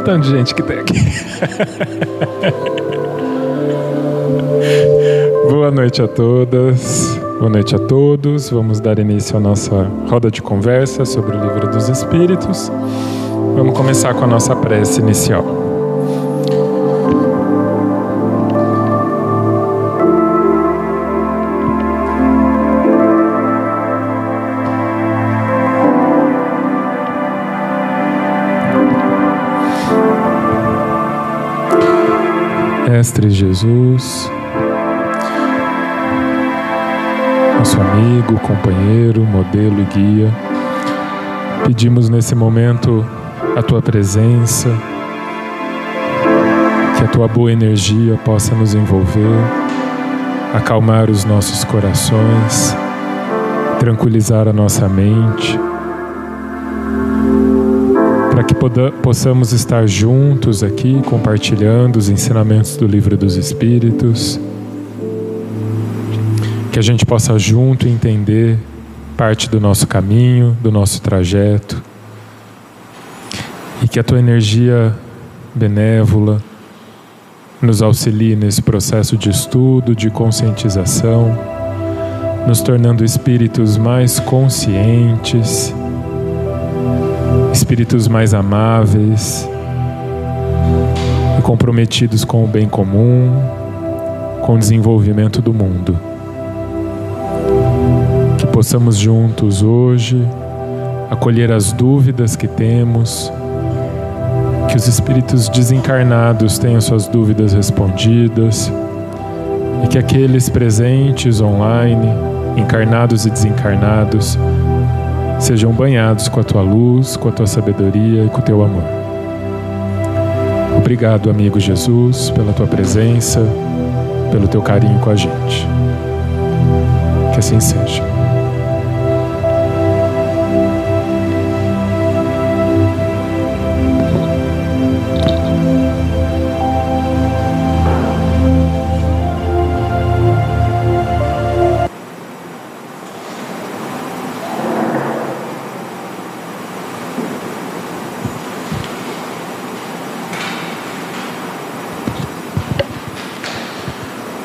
O tanto de gente que tem aqui. Boa noite a todas, boa noite a todos. Vamos dar início à nossa roda de conversa sobre o Livro dos Espíritos. Vamos começar com a nossa prece inicial. Mestre Jesus, nosso amigo, companheiro, modelo e guia, pedimos nesse momento a tua presença, que a tua boa energia possa nos envolver, acalmar os nossos corações, tranquilizar a nossa mente para que possamos estar juntos aqui compartilhando os ensinamentos do Livro dos Espíritos, que a gente possa junto entender parte do nosso caminho, do nosso trajeto, e que a tua energia benévola nos auxilie nesse processo de estudo, de conscientização, nos tornando espíritos mais conscientes espíritos mais amáveis e comprometidos com o bem comum, com o desenvolvimento do mundo. Que possamos juntos hoje acolher as dúvidas que temos, que os espíritos desencarnados tenham suas dúvidas respondidas e que aqueles presentes online, encarnados e desencarnados, sejam banhados com a tua luz, com a tua sabedoria e com o teu amor. Obrigado, amigo Jesus, pela tua presença, pelo teu carinho com a gente. Que assim seja.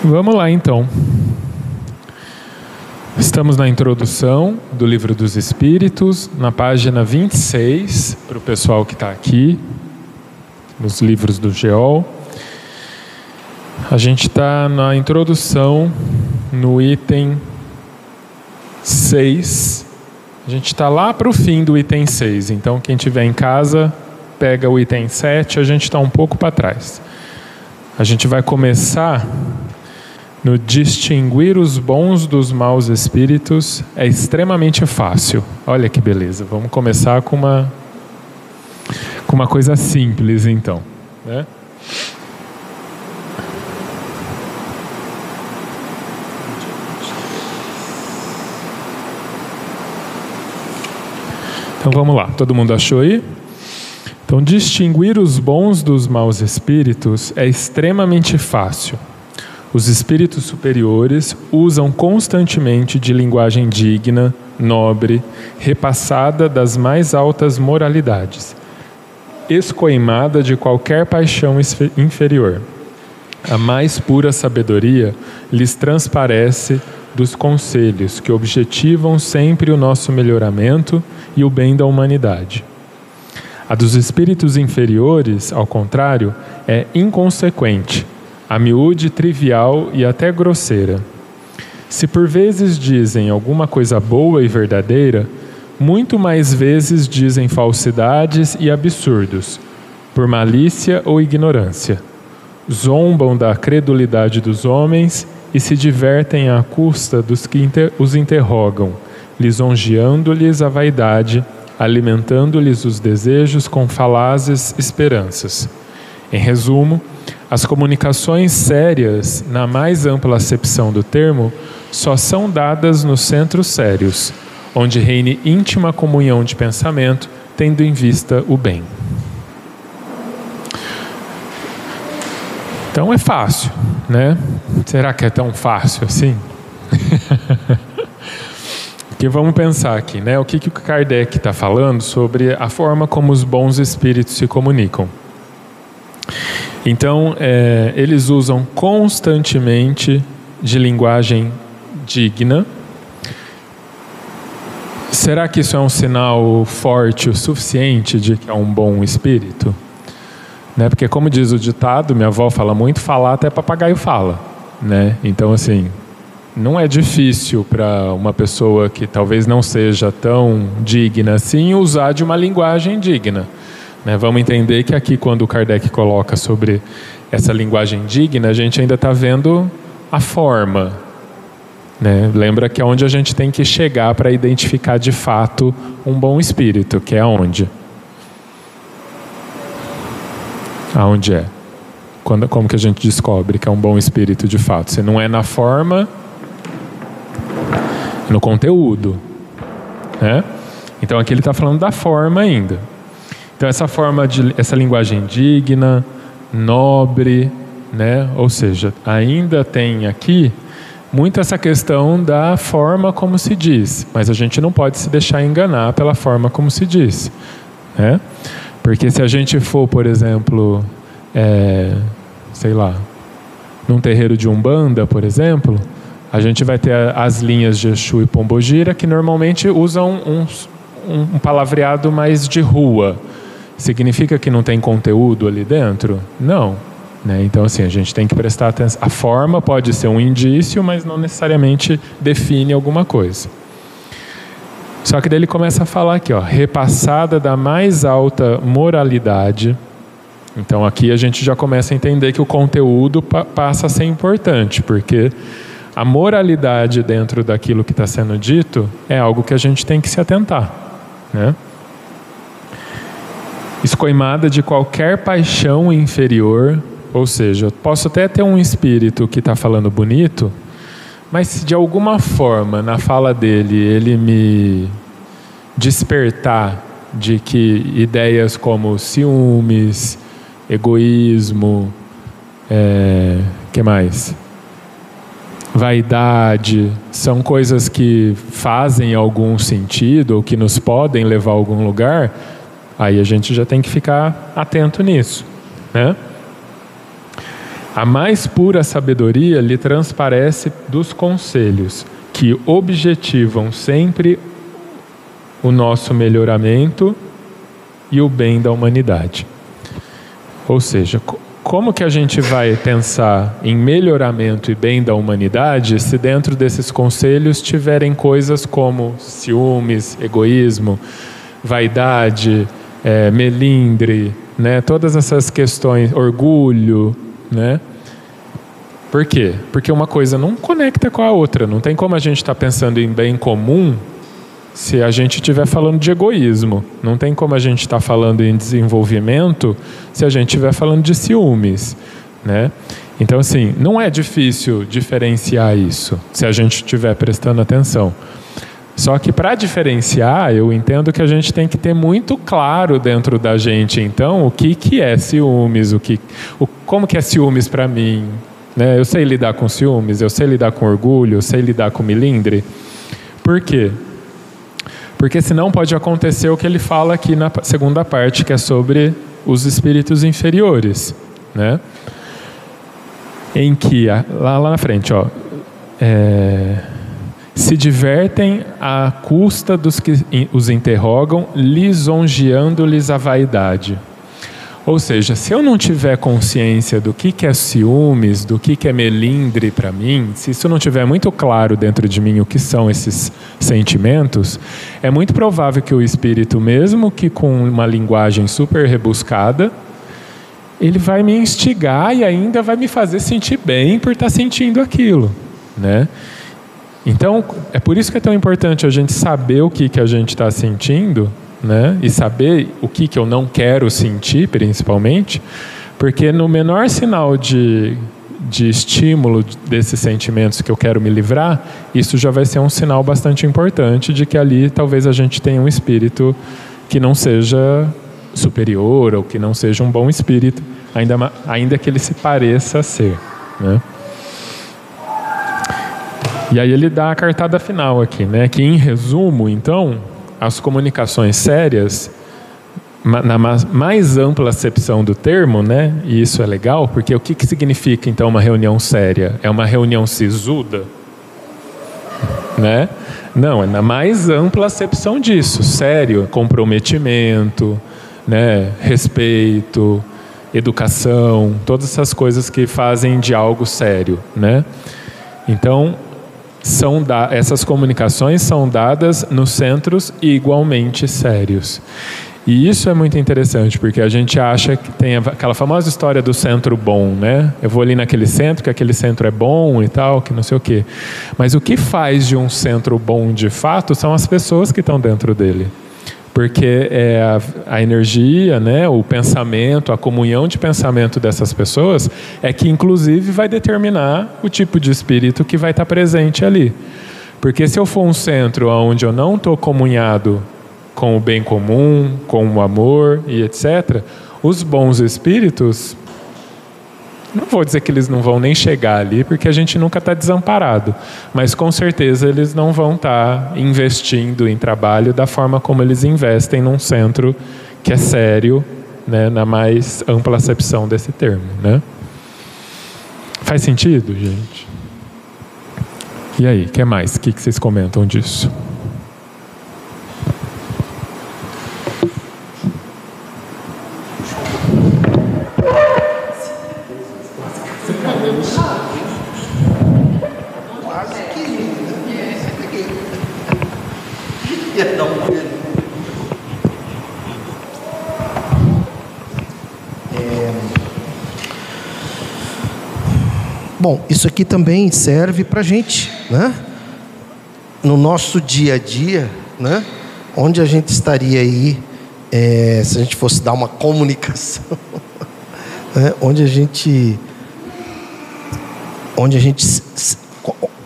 Vamos lá então. Estamos na introdução do Livro dos Espíritos, na página 26, para o pessoal que está aqui, nos livros do Geol. A gente está na introdução, no item 6. A gente está lá para o fim do item 6, então quem tiver em casa, pega o item 7, a gente está um pouco para trás. A gente vai começar no distinguir os bons dos maus espíritos é extremamente fácil. Olha que beleza. Vamos começar com uma com uma coisa simples, então, né? Então vamos lá, todo mundo achou aí? Então, distinguir os bons dos maus espíritos é extremamente fácil. Os espíritos superiores usam constantemente de linguagem digna, nobre, repassada das mais altas moralidades, escoimada de qualquer paixão inferior. A mais pura sabedoria lhes transparece dos conselhos que objetivam sempre o nosso melhoramento e o bem da humanidade. A dos espíritos inferiores, ao contrário, é inconsequente, a miúde trivial e até grosseira. Se por vezes dizem alguma coisa boa e verdadeira, muito mais vezes dizem falsidades e absurdos, por malícia ou ignorância. Zombam da credulidade dos homens e se divertem à custa dos que os interrogam, lisonjeando-lhes a vaidade, alimentando-lhes os desejos com falazes esperanças. Em resumo, as comunicações sérias, na mais ampla acepção do termo, só são dadas nos centros sérios, onde reine íntima comunhão de pensamento, tendo em vista o bem. Então é fácil, né? Será que é tão fácil assim? Porque vamos pensar aqui, né? O que, que o Kardec está falando sobre a forma como os bons espíritos se comunicam. Então, é, eles usam constantemente de linguagem digna. Será que isso é um sinal forte o suficiente de que é um bom espírito? Né? Porque, como diz o ditado, minha avó fala muito: falar até papagaio fala. Né? Então, assim, não é difícil para uma pessoa que talvez não seja tão digna assim usar de uma linguagem digna. Né? Vamos entender que aqui, quando o Kardec coloca sobre essa linguagem digna, a gente ainda está vendo a forma. Né? Lembra que é onde a gente tem que chegar para identificar de fato um bom espírito, que é aonde? Aonde é? Quando, como que a gente descobre que é um bom espírito de fato? Se não é na forma, no conteúdo. Né? Então aqui ele está falando da forma ainda. Então essa forma de essa linguagem digna, nobre, né? Ou seja, ainda tem aqui muito essa questão da forma como se diz, mas a gente não pode se deixar enganar pela forma como se diz, né? Porque se a gente for, por exemplo, é, sei lá, num terreiro de umbanda, por exemplo, a gente vai ter as linhas de Exu e Pombogira que normalmente usam um, um, um palavreado mais de rua. Significa que não tem conteúdo ali dentro? Não. Né? Então, assim, a gente tem que prestar atenção. A forma pode ser um indício, mas não necessariamente define alguma coisa. Só que daí ele começa a falar aqui, ó, repassada da mais alta moralidade. Então aqui a gente já começa a entender que o conteúdo pa passa a ser importante, porque a moralidade dentro daquilo que está sendo dito é algo que a gente tem que se atentar. Né? Escoimada de qualquer paixão inferior, ou seja, posso até ter um espírito que está falando bonito, mas se de alguma forma na fala dele ele me despertar de que ideias como ciúmes, egoísmo, é, que mais? vaidade, são coisas que fazem algum sentido ou que nos podem levar a algum lugar, aí a gente já tem que ficar atento nisso, né? A mais pura sabedoria lhe transparece dos conselhos que objetivam sempre o nosso melhoramento e o bem da humanidade. Ou seja, como que a gente vai pensar em melhoramento e bem da humanidade se dentro desses conselhos tiverem coisas como ciúmes, egoísmo, vaidade, é, melindre, né? todas essas questões, orgulho, né? Por quê? Porque uma coisa não conecta com a outra. Não tem como a gente estar tá pensando em bem comum se a gente estiver falando de egoísmo. Não tem como a gente estar tá falando em desenvolvimento se a gente estiver falando de ciúmes. Né? Então, assim, não é difícil diferenciar isso se a gente estiver prestando atenção. Só que para diferenciar, eu entendo que a gente tem que ter muito claro dentro da gente, então, o que, que é ciúmes, o que, o, como que é ciúmes para mim. Né? Eu sei lidar com ciúmes, eu sei lidar com orgulho, eu sei lidar com milindre. Por quê? Porque senão pode acontecer o que ele fala aqui na segunda parte, que é sobre os espíritos inferiores. Né? Em que, lá, lá na frente, ó, é, se divertem à custa dos que os interrogam, lisonjeando-lhes a vaidade. Ou seja, se eu não tiver consciência do que, é ciúmes, do que, que é melindre para mim, se isso não tiver muito claro dentro de mim o que são esses sentimentos, é muito provável que o espírito, mesmo que com uma linguagem super rebuscada, ele vai me instigar e ainda vai me fazer sentir bem por estar tá sentindo aquilo, né? Então, é por isso que é tão importante a gente saber o que, que a gente está sentindo, né? E saber o que, que eu não quero sentir, principalmente, porque no menor sinal de, de estímulo desses sentimentos que eu quero me livrar, isso já vai ser um sinal bastante importante de que ali talvez a gente tenha um espírito que não seja superior ou que não seja um bom espírito, ainda, ainda que ele se pareça ser, né? E aí ele dá a cartada final aqui, né? Que em resumo, então, as comunicações sérias, na mais ampla acepção do termo, né? E isso é legal, porque o que, que significa então uma reunião séria? É uma reunião sisuda? Né? Não, é na mais ampla acepção disso, sério, comprometimento, né? respeito, educação, todas essas coisas que fazem de algo sério, né? Então, são da, essas comunicações são dadas nos centros igualmente sérios. E isso é muito interessante, porque a gente acha que tem aquela famosa história do centro bom, né? Eu vou ali naquele centro, que aquele centro é bom e tal, que não sei o quê. Mas o que faz de um centro bom de fato são as pessoas que estão dentro dele porque é a, a, energia, né, o pensamento, a comunhão de pensamento dessas pessoas é que inclusive vai determinar o tipo de espírito que vai estar presente ali. Porque se eu for um centro onde eu não estou comunhado com o bem comum, com o amor e etc., os bons espíritos não vou dizer que eles não vão nem chegar ali, porque a gente nunca está desamparado, mas com certeza eles não vão estar tá investindo em trabalho da forma como eles investem num centro que é sério, né, na mais ampla acepção desse termo. Né? Faz sentido, gente? E aí, o que mais? O que vocês comentam disso? Bom, isso aqui também serve para a gente, né? No nosso dia a dia, né? Onde a gente estaria aí é, se a gente fosse dar uma comunicação, né? onde a gente, onde a gente,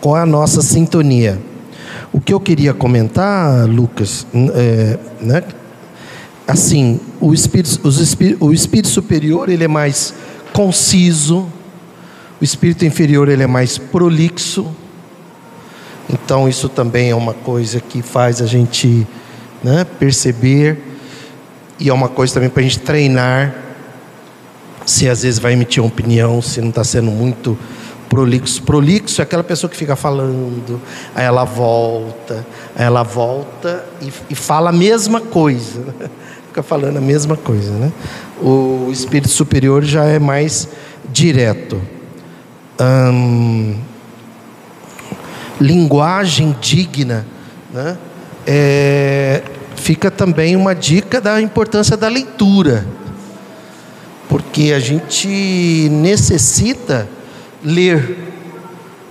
qual é a nossa sintonia? O que eu queria comentar, Lucas, é, né? Assim, o espírito, os espírito, o espírito superior ele é mais conciso, o espírito inferior ele é mais prolixo. Então isso também é uma coisa que faz a gente né, perceber e é uma coisa também para a gente treinar. Se às vezes vai emitir uma opinião, se não está sendo muito prolixo. Prolixo é aquela pessoa que fica falando, aí ela volta, aí ela volta e, e fala a mesma coisa, né? fica falando a mesma coisa, né? O espírito superior já é mais direto hum, linguagem digna, né? É, fica também uma dica da importância da leitura, porque a gente necessita ler,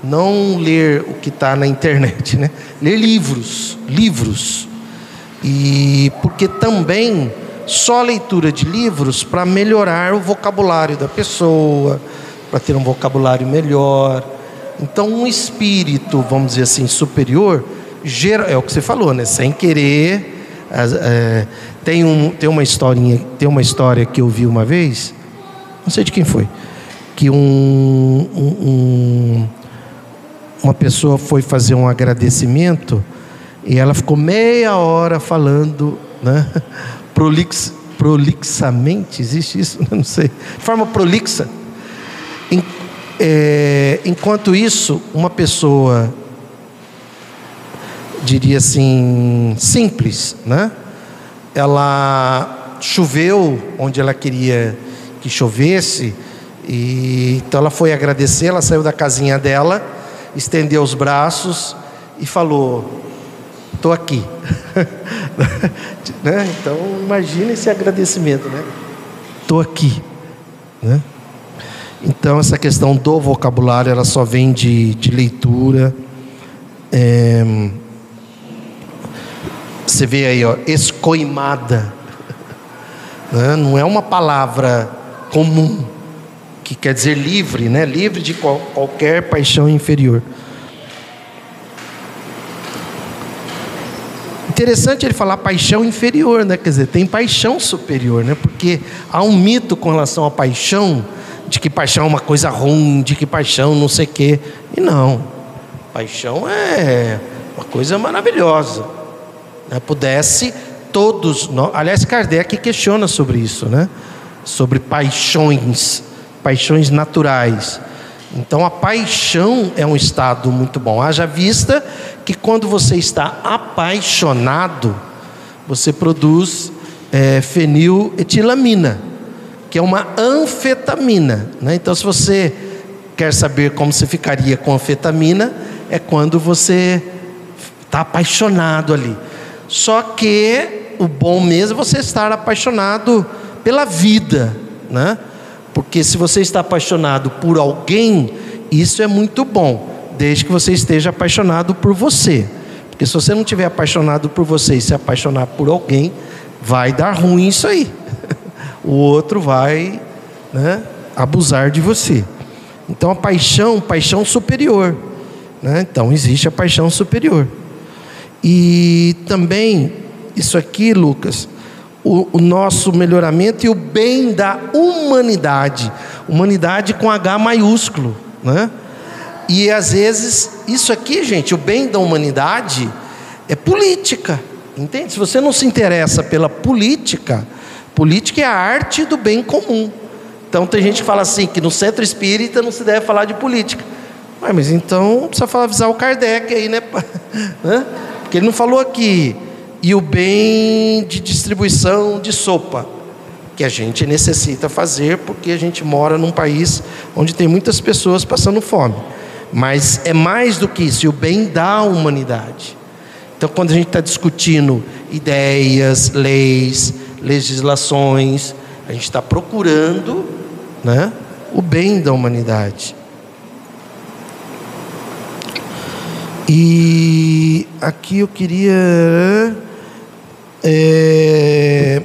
não ler o que está na internet, né? Ler livros, livros. E porque também só a leitura de livros para melhorar o vocabulário da pessoa, para ter um vocabulário melhor. Então, um espírito, vamos dizer assim, superior, gera, é o que você falou, né? Sem querer. É, tem, um, tem uma historinha, tem uma história que eu vi uma vez, não sei de quem foi, que um, um, uma pessoa foi fazer um agradecimento e ela ficou meia hora falando, né? Prolix, prolixamente, existe isso? Não sei. De forma prolixa. É, enquanto isso, uma pessoa, diria assim, simples, né? Ela choveu onde ela queria que chovesse, e então ela foi agradecer, ela saiu da casinha dela, estendeu os braços e falou: Estou aqui. né? Então, imagine esse agradecimento, né? Estou aqui. Né? Então, essa questão do vocabulário, ela só vem de, de leitura. É... Você vê aí, ó, escoimada. Né? Não é uma palavra comum, que quer dizer livre, né? livre de qual, qualquer paixão inferior. Interessante ele falar paixão inferior, né? Quer dizer, tem paixão superior, né? Porque há um mito com relação à paixão, de que paixão é uma coisa ruim, de que paixão não sei o quê. E não. Paixão é uma coisa maravilhosa. Né? Pudesse todos. Aliás, Kardec questiona sobre isso, né? Sobre paixões, paixões naturais. Então a paixão é um estado muito bom. Haja vista que quando você está apaixonado, você produz é, feniletilamina, que é uma anfetamina. Né? Então, se você quer saber como você ficaria com anfetamina, é quando você está apaixonado ali. Só que o bom mesmo é você estar apaixonado pela vida, né? Porque se você está apaixonado por alguém, isso é muito bom, desde que você esteja apaixonado por você. Porque se você não estiver apaixonado por você e se apaixonar por alguém, vai dar ruim isso aí. O outro vai né, abusar de você. Então a paixão, paixão superior. Né? Então existe a paixão superior. E também, isso aqui, Lucas, o, o, nosso melhoramento e o bem da humanidade. Humanidade com H maiúsculo. Né? E às vezes, isso aqui, gente, o bem da humanidade é política. Entende? Se você não se interessa pela política, política é a arte do bem comum. Então tem gente que fala assim, que no centro espírita não se deve falar de política. Ué, mas então precisa avisar o Kardec aí, né? Porque ele não falou aqui e o bem de distribuição de sopa, que a gente necessita fazer porque a gente mora num país onde tem muitas pessoas passando fome. Mas é mais do que isso, e o bem da humanidade. Então, quando a gente está discutindo ideias, leis, legislações, a gente está procurando né, o bem da humanidade. E aqui eu queria é,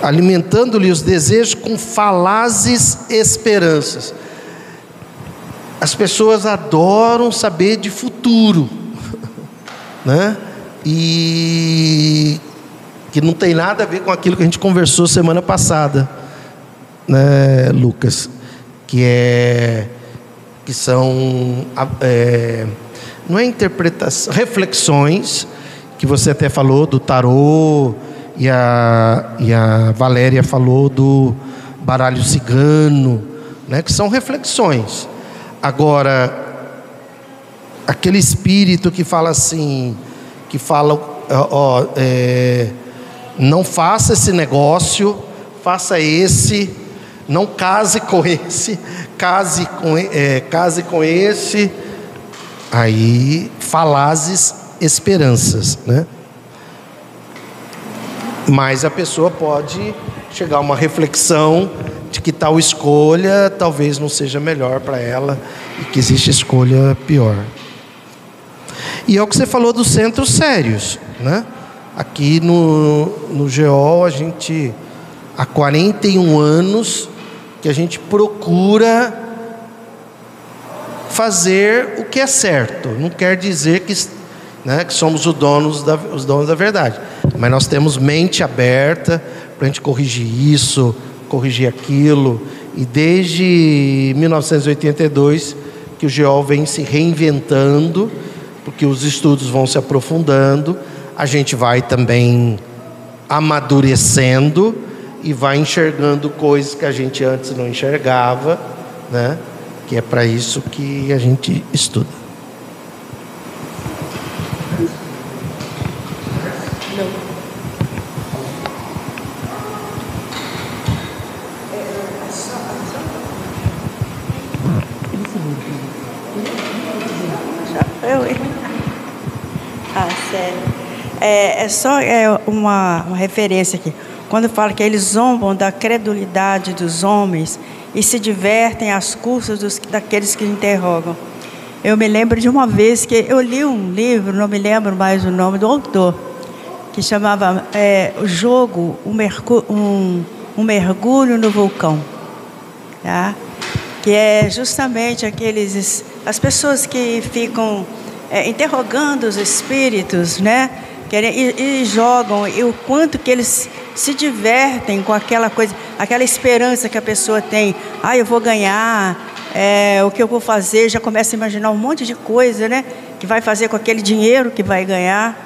alimentando-lhe os desejos com falazes esperanças. As pessoas adoram saber de futuro, né? E que não tem nada a ver com aquilo que a gente conversou semana passada, né, Lucas? Que é que são é, não é interpretação, reflexões que você até falou do tarô, e a, e a Valéria falou do baralho cigano, né, que são reflexões. Agora, aquele espírito que fala assim, que fala, ó, é, não faça esse negócio, faça esse, não case com esse, case com, é, case com esse, aí falazes esperanças, né? Mas a pessoa pode chegar a uma reflexão de que tal escolha talvez não seja melhor para ela e que existe escolha pior. E é o que você falou dos centros sérios, né? Aqui no, no GEOL a gente há 41 anos que a gente procura fazer o que é certo. Não quer dizer que, né, que somos os donos, da, os donos da verdade. Mas nós temos mente aberta para a gente corrigir isso, corrigir aquilo. E desde 1982 que o GEOL vem se reinventando, porque os estudos vão se aprofundando, a gente vai também amadurecendo e vai enxergando coisas que a gente antes não enxergava, né? Que é para isso que a gente estuda. Ah, sério. É, é só é uma, uma referência aqui. Quando fala que eles zombam da credulidade dos homens e se divertem às custas dos, daqueles que interrogam. Eu me lembro de uma vez que eu li um livro, não me lembro mais o nome do autor, que chamava é, O Jogo, um, um, um Mergulho no Vulcão. Tá? Que é justamente aqueles as pessoas que ficam é, interrogando os espíritos, né? E, e, jogam, e o quanto que eles se divertem com aquela coisa, aquela esperança que a pessoa tem. Ah, eu vou ganhar, é, o que eu vou fazer, já começa a imaginar um monte de coisa, né? Que vai fazer com aquele dinheiro que vai ganhar.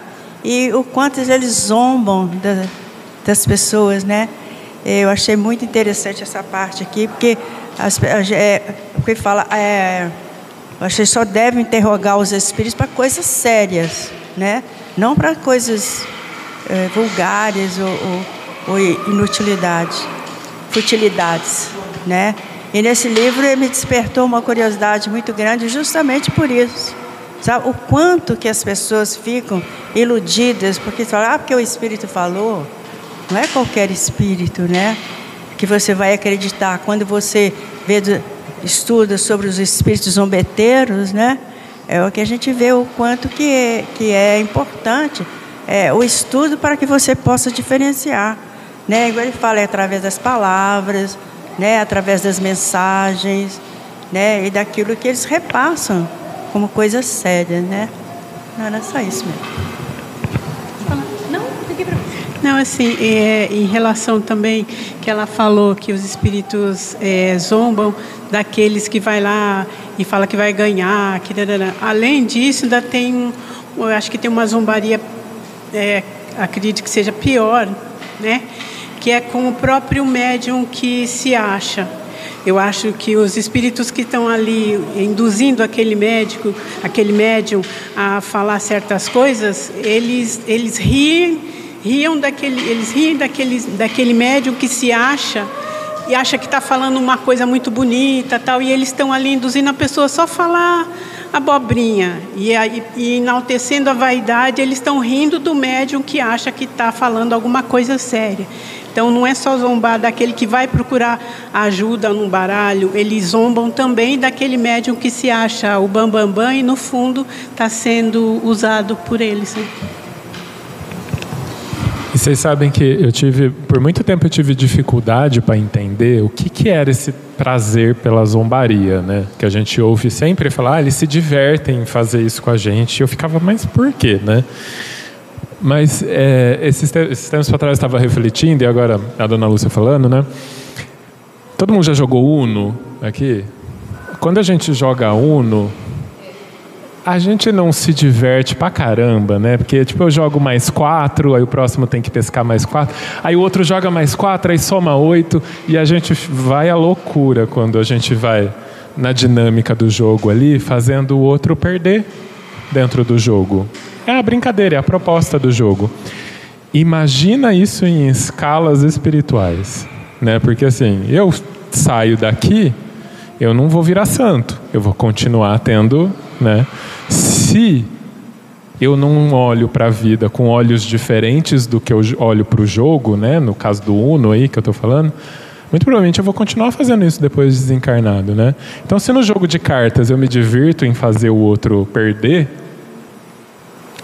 E o quanto eles zombam das, das pessoas, né? Eu achei muito interessante essa parte aqui, porque, as, é, fala, é, que só deve interrogar os espíritos para coisas sérias, né? Não para coisas é, vulgares ou, ou, ou, inutilidades, futilidades, né? E nesse livro me despertou uma curiosidade muito grande justamente por isso. Sabe o quanto que as pessoas ficam iludidas porque falam, ah, porque o espírito falou. Não é qualquer espírito, né? Que você vai acreditar quando você vê estuda sobre os espíritos zombeteiros, né? É o que a gente vê o quanto que é, que é importante é, o estudo para que você possa diferenciar, né? Igual ele fala, é através das palavras, né? Através das mensagens, né? E daquilo que eles repassam como coisas sérias, né? Não era só isso mesmo. Não, assim, é, em relação também que ela falou que os espíritos é, zombam daqueles que vai lá e fala que vai ganhar, que além disso ainda tem, eu acho que tem uma zombaria, é, acredito que seja pior, né? Que é com o próprio médium que se acha. Eu acho que os espíritos que estão ali induzindo aquele médico, aquele médium a falar certas coisas, eles eles riem riam daquele, eles riem daquele, daquele médium que se acha e acha que está falando uma coisa muito bonita tal e eles estão ali induzindo a pessoa só falar abobrinha e, e enaltecendo a vaidade eles estão rindo do médium que acha que está falando alguma coisa séria então não é só zombar daquele que vai procurar ajuda num baralho eles zombam também daquele médium que se acha o bambambam bam, bam, e no fundo está sendo usado por eles né? E vocês sabem que eu tive, por muito tempo eu tive dificuldade para entender o que, que era esse prazer pela zombaria, né? Que a gente ouve sempre falar, ah, eles se divertem em fazer isso com a gente. E eu ficava, mas por quê, né? Mas é, esses, esses tempos para trás eu estava refletindo, e agora a dona Lúcia falando, né? Todo mundo já jogou Uno aqui? Quando a gente joga Uno, a gente não se diverte pra caramba, né? Porque, tipo, eu jogo mais quatro, aí o próximo tem que pescar mais quatro, aí o outro joga mais quatro, aí soma oito, e a gente vai à loucura quando a gente vai na dinâmica do jogo ali, fazendo o outro perder dentro do jogo. É a brincadeira, é a proposta do jogo. Imagina isso em escalas espirituais, né? Porque assim, eu saio daqui, eu não vou virar santo, eu vou continuar tendo, né? Se eu não olho para a vida com olhos diferentes do que eu olho para o jogo, né? No caso do Uno aí que eu estou falando, muito provavelmente eu vou continuar fazendo isso depois de desencarnado, né? Então, se no jogo de cartas eu me divirto em fazer o outro perder,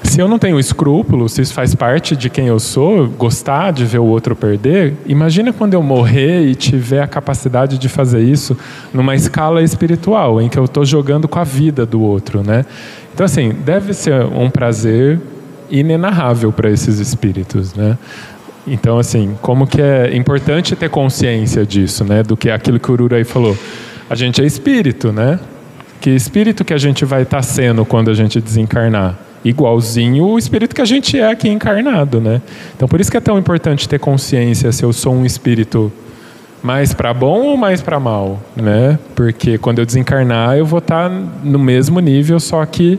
se eu não tenho escrúpulo, se isso faz parte de quem eu sou, gostar de ver o outro perder, imagina quando eu morrer e tiver a capacidade de fazer isso numa escala espiritual, em que eu estou jogando com a vida do outro, né? Então, assim, deve ser um prazer inenarrável para esses espíritos, né? Então, assim, como que é importante ter consciência disso, né? Do que aquilo que o Ururaí falou. A gente é espírito, né? Que espírito que a gente vai estar tá sendo quando a gente desencarnar? Igualzinho o espírito que a gente é aqui encarnado, né? Então, por isso que é tão importante ter consciência se eu sou um espírito mais para bom ou mais para mal, né? Porque quando eu desencarnar, eu vou estar tá no mesmo nível, só que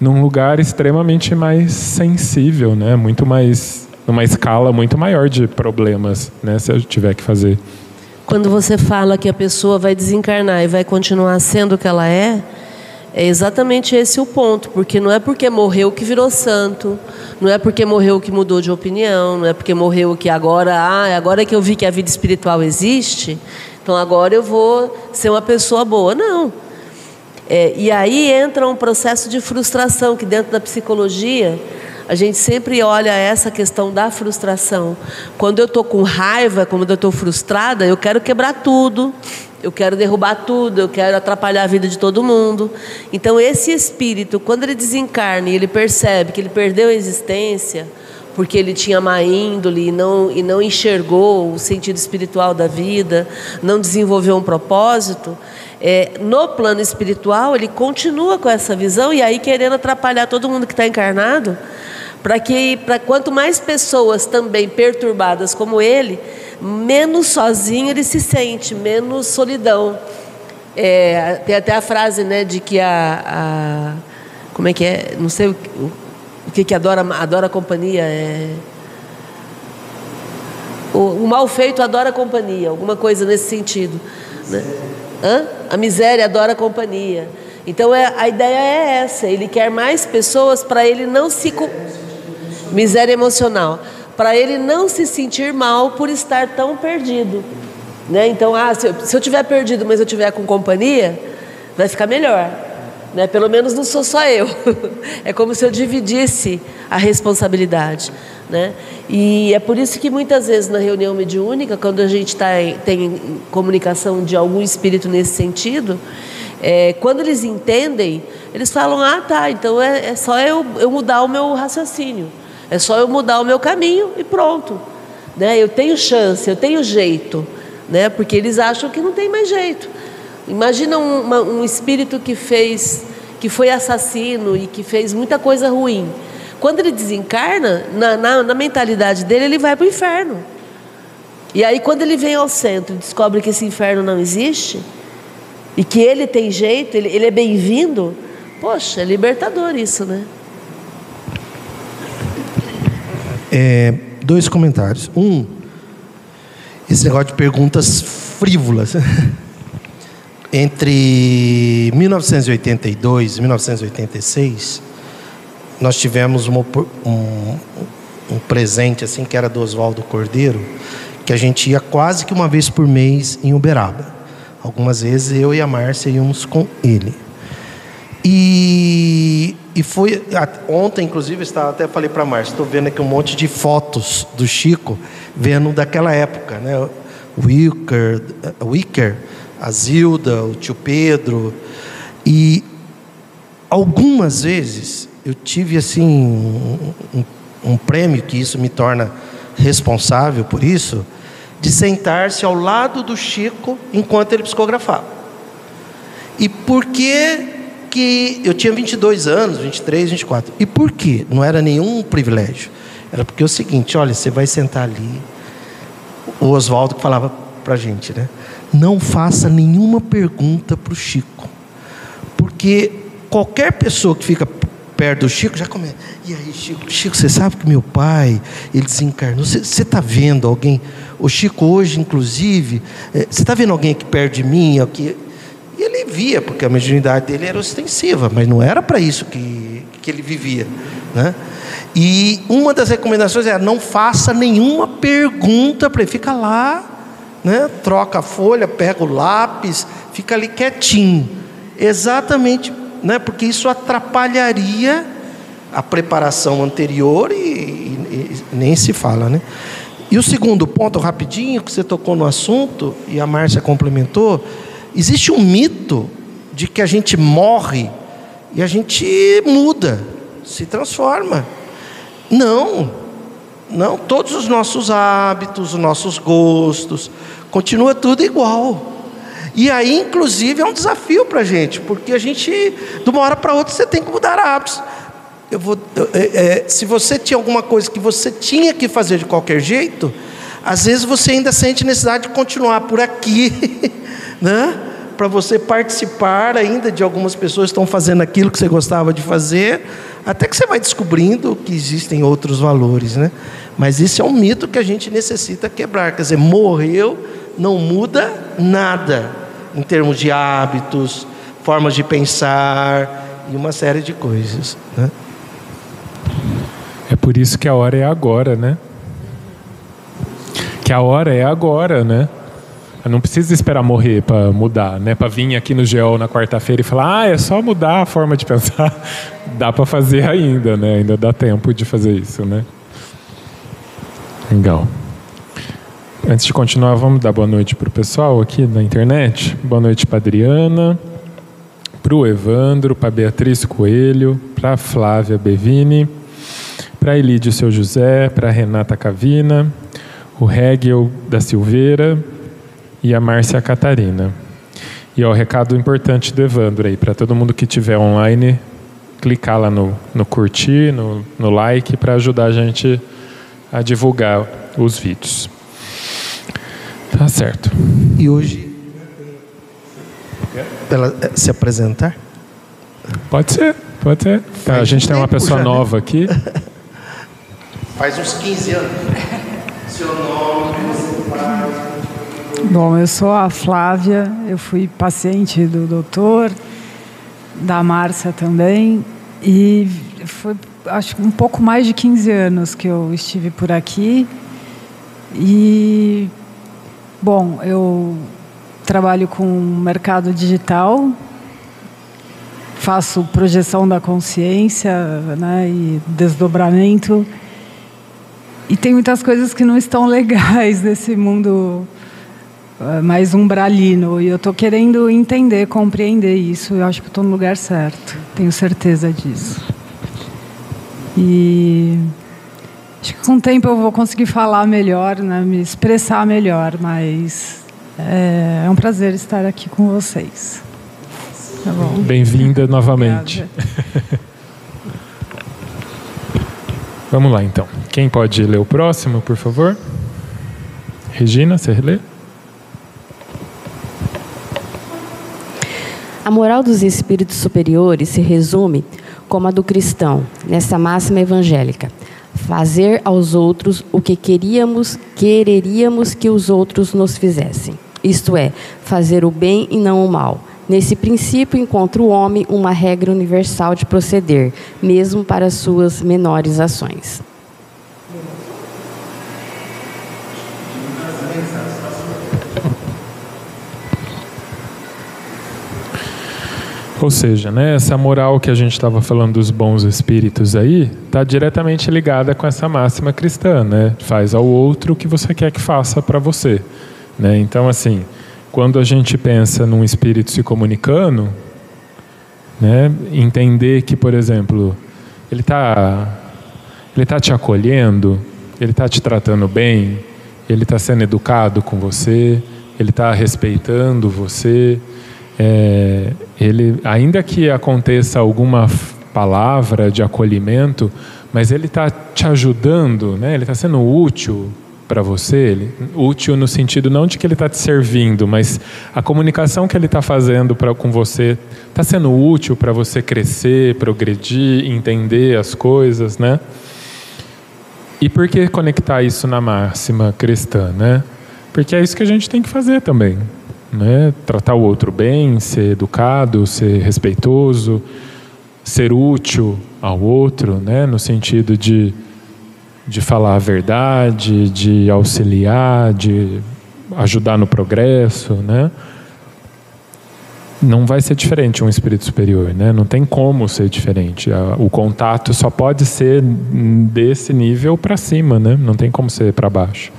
num lugar extremamente mais sensível, né? Muito mais numa escala muito maior de problemas, né? Se eu tiver que fazer. Quando você fala que a pessoa vai desencarnar e vai continuar sendo o que ela é, é exatamente esse o ponto, porque não é porque morreu que virou santo, não é porque morreu que mudou de opinião, não é porque morreu que agora, ah, agora que eu vi que a vida espiritual existe, então agora eu vou ser uma pessoa boa. Não. É, e aí entra um processo de frustração que dentro da psicologia a gente sempre olha essa questão da frustração. Quando eu estou com raiva, quando eu estou frustrada, eu quero quebrar tudo, eu quero derrubar tudo, eu quero atrapalhar a vida de todo mundo. Então, esse espírito, quando ele desencarna e ele percebe que ele perdeu a existência, porque ele tinha má índole e não, e não enxergou o sentido espiritual da vida, não desenvolveu um propósito, é, no plano espiritual ele continua com essa visão e aí querendo atrapalhar todo mundo que está encarnado para que para quanto mais pessoas também perturbadas como ele, menos sozinho ele se sente, menos solidão. É, tem até a frase, né, de que a, a como é que é, não sei o, o que que adora adora a companhia é o, o, mal feito adora a companhia, alguma coisa nesse sentido. Né? Hã? A miséria adora a companhia. Então é, a ideia é essa. Ele quer mais pessoas para ele não se miséria emocional, para ele não se sentir mal por estar tão perdido. Né? Então, ah, se eu, se eu tiver perdido, mas eu tiver com companhia, vai ficar melhor. Né? Pelo menos não sou só eu. é como se eu dividisse a responsabilidade. Né? E é por isso que muitas vezes na reunião mediúnica, quando a gente tá, tem comunicação de algum espírito nesse sentido, é, quando eles entendem, eles falam: ah, tá, então é, é só eu, eu mudar o meu raciocínio. É só eu mudar o meu caminho e pronto. Né? Eu tenho chance, eu tenho jeito. Né? Porque eles acham que não tem mais jeito. Imagina um, uma, um espírito que fez, que foi assassino e que fez muita coisa ruim. Quando ele desencarna, na, na, na mentalidade dele, ele vai para o inferno. E aí, quando ele vem ao centro e descobre que esse inferno não existe, e que ele tem jeito, ele, ele é bem-vindo, poxa, é libertador isso, né? É, dois comentários. Um, esse negócio de perguntas frívolas. Entre 1982 e 1986, nós tivemos uma, um, um presente assim que era do Oswaldo Cordeiro, que a gente ia quase que uma vez por mês em Uberaba. Algumas vezes eu e a Márcia íamos com ele. E e foi ontem, inclusive, estava, até falei para a Márcia, estou vendo aqui um monte de fotos do Chico, vendo daquela época, né? Wicker, Wicker, a Zilda, o tio Pedro. E algumas vezes eu tive assim um, um, um prêmio que isso me torna responsável por isso, de sentar-se ao lado do Chico enquanto ele psicografava. E por que que eu tinha 22 anos, 23, 24. E por quê? Não era nenhum privilégio. Era porque é o seguinte, olha, você vai sentar ali. O Oswaldo que falava para a gente, né? Não faça nenhuma pergunta para o Chico. Porque qualquer pessoa que fica perto do Chico já começa. E aí, Chico, Chico, você sabe que meu pai, ele desencarnou. Você está vendo alguém? O Chico hoje, inclusive, é, você está vendo alguém aqui perto de mim? Aqui? E ele via, porque a mediunidade dele era ostensiva, mas não era para isso que, que ele vivia. Né? E uma das recomendações é não faça nenhuma pergunta para ele, fica lá, né? troca a folha, pega o lápis, fica ali quietinho. Exatamente, né? porque isso atrapalharia a preparação anterior e, e, e nem se fala. Né? E o segundo ponto, rapidinho, que você tocou no assunto, e a Márcia complementou, existe um mito de que a gente morre e a gente muda, se transforma. Não, não, todos os nossos hábitos, os nossos gostos, continua tudo igual. E aí, inclusive, é um desafio para a gente, porque a gente, de uma hora para outra, você tem que mudar hábitos. Eu vou, é, é, se você tinha alguma coisa que você tinha que fazer de qualquer jeito, às vezes você ainda sente necessidade de continuar por aqui, né? Para você participar ainda de algumas pessoas que estão fazendo aquilo que você gostava de fazer, até que você vai descobrindo que existem outros valores, né? Mas isso é um mito que a gente necessita quebrar. Quer dizer, morreu, não muda nada em termos de hábitos, formas de pensar e uma série de coisas, né? É por isso que a hora é agora, né? Que a hora é agora, né? Não precisa esperar morrer para mudar, né? Para vir aqui no GEO na quarta-feira e falar, ah, é só mudar a forma de pensar. dá para fazer ainda, né? Ainda dá tempo de fazer isso, né? Legal. Antes de continuar, vamos dar boa noite para o pessoal aqui na internet. Boa noite para Adriana, para o Evandro, para Beatriz Coelho, para Flávia Bevini, para Elídio Seu José, para Renata Cavina, o Hegel da Silveira e a Márcia Catarina. E ó, o recado importante do Evandro aí, para todo mundo que estiver online, clicar lá no, no curtir, no, no like, para ajudar a gente a divulgar os vídeos. Tá certo. E hoje, ela eh, se apresentar? Pode ser, pode ser. Tá, a gente tem uma pessoa nova aqui. Faz uns 15 anos. Seu nome, você faz. Bom, eu sou a Flávia, eu fui paciente do doutor, da Márcia também, e foi acho um pouco mais de 15 anos que eu estive por aqui. E, bom, eu trabalho com mercado digital, faço projeção da consciência né, e desdobramento. E tem muitas coisas que não estão legais nesse mundo mais umbralino. E eu estou querendo entender, compreender isso. Eu acho que estou no lugar certo. Tenho certeza disso. E acho que com o tempo eu vou conseguir falar melhor, né, me expressar melhor. Mas é, é um prazer estar aqui com vocês. Tá Bem-vinda novamente. Vamos lá então. Quem pode ler o próximo, por favor? Regina, você lê? A moral dos espíritos superiores se resume como a do cristão, nessa máxima evangélica: fazer aos outros o que queríamos, quereríamos que os outros nos fizessem. Isto é, fazer o bem e não o mal. Nesse princípio encontra o homem uma regra universal de proceder, mesmo para suas menores ações. Ou seja, né, essa moral que a gente estava falando dos bons espíritos aí está diretamente ligada com essa máxima cristã, né? Faz ao outro o que você quer que faça para você, né? Então, assim, quando a gente pensa num espírito se comunicando, né, entender que, por exemplo, ele está ele tá te acolhendo, ele está te tratando bem, ele está sendo educado com você, ele está respeitando você, é, ele, ainda que aconteça alguma palavra de acolhimento, mas ele está te ajudando, né? ele está sendo útil para você, ele, útil no sentido não de que ele está te servindo, mas a comunicação que ele está fazendo com você está sendo útil para você crescer, progredir, entender as coisas, né? E por que conectar isso na máxima cristã, né? Porque é isso que a gente tem que fazer também, né? Tratar o outro bem, ser educado, ser respeitoso, ser útil, ao outro, né? no sentido de, de falar a verdade, de auxiliar, de ajudar no progresso, né? não vai ser diferente um espírito superior, né? Não tem como ser diferente. O contato só pode ser desse nível para cima, né? Não tem como ser para baixo.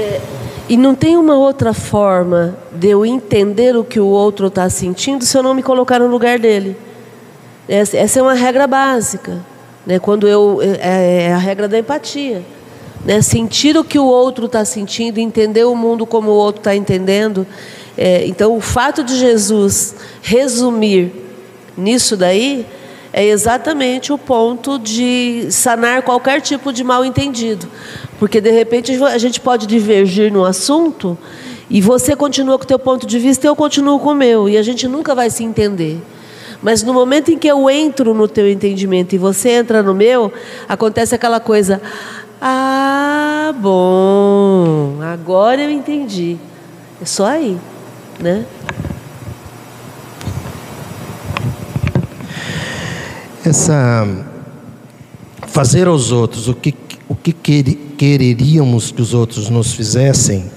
É, e não tem uma outra forma de eu entender o que o outro está sentindo se eu não me colocar no lugar dele. Essa, é uma regra básica, né? Quando eu é, é a regra da empatia. Né? Sentir o que o outro está sentindo, entender o mundo como o outro está entendendo. É, então, o fato de Jesus resumir nisso daí é exatamente o ponto de sanar qualquer tipo de mal entendido. Porque, de repente, a gente pode divergir no assunto e você continua com o teu ponto de vista e eu continuo com o meu. E a gente nunca vai se entender. Mas no momento em que eu entro no teu entendimento e você entra no meu, acontece aquela coisa. Ah, bom, agora eu entendi. É só aí, né? Essa fazer aos outros o que o que quereríamos que os outros nos fizessem,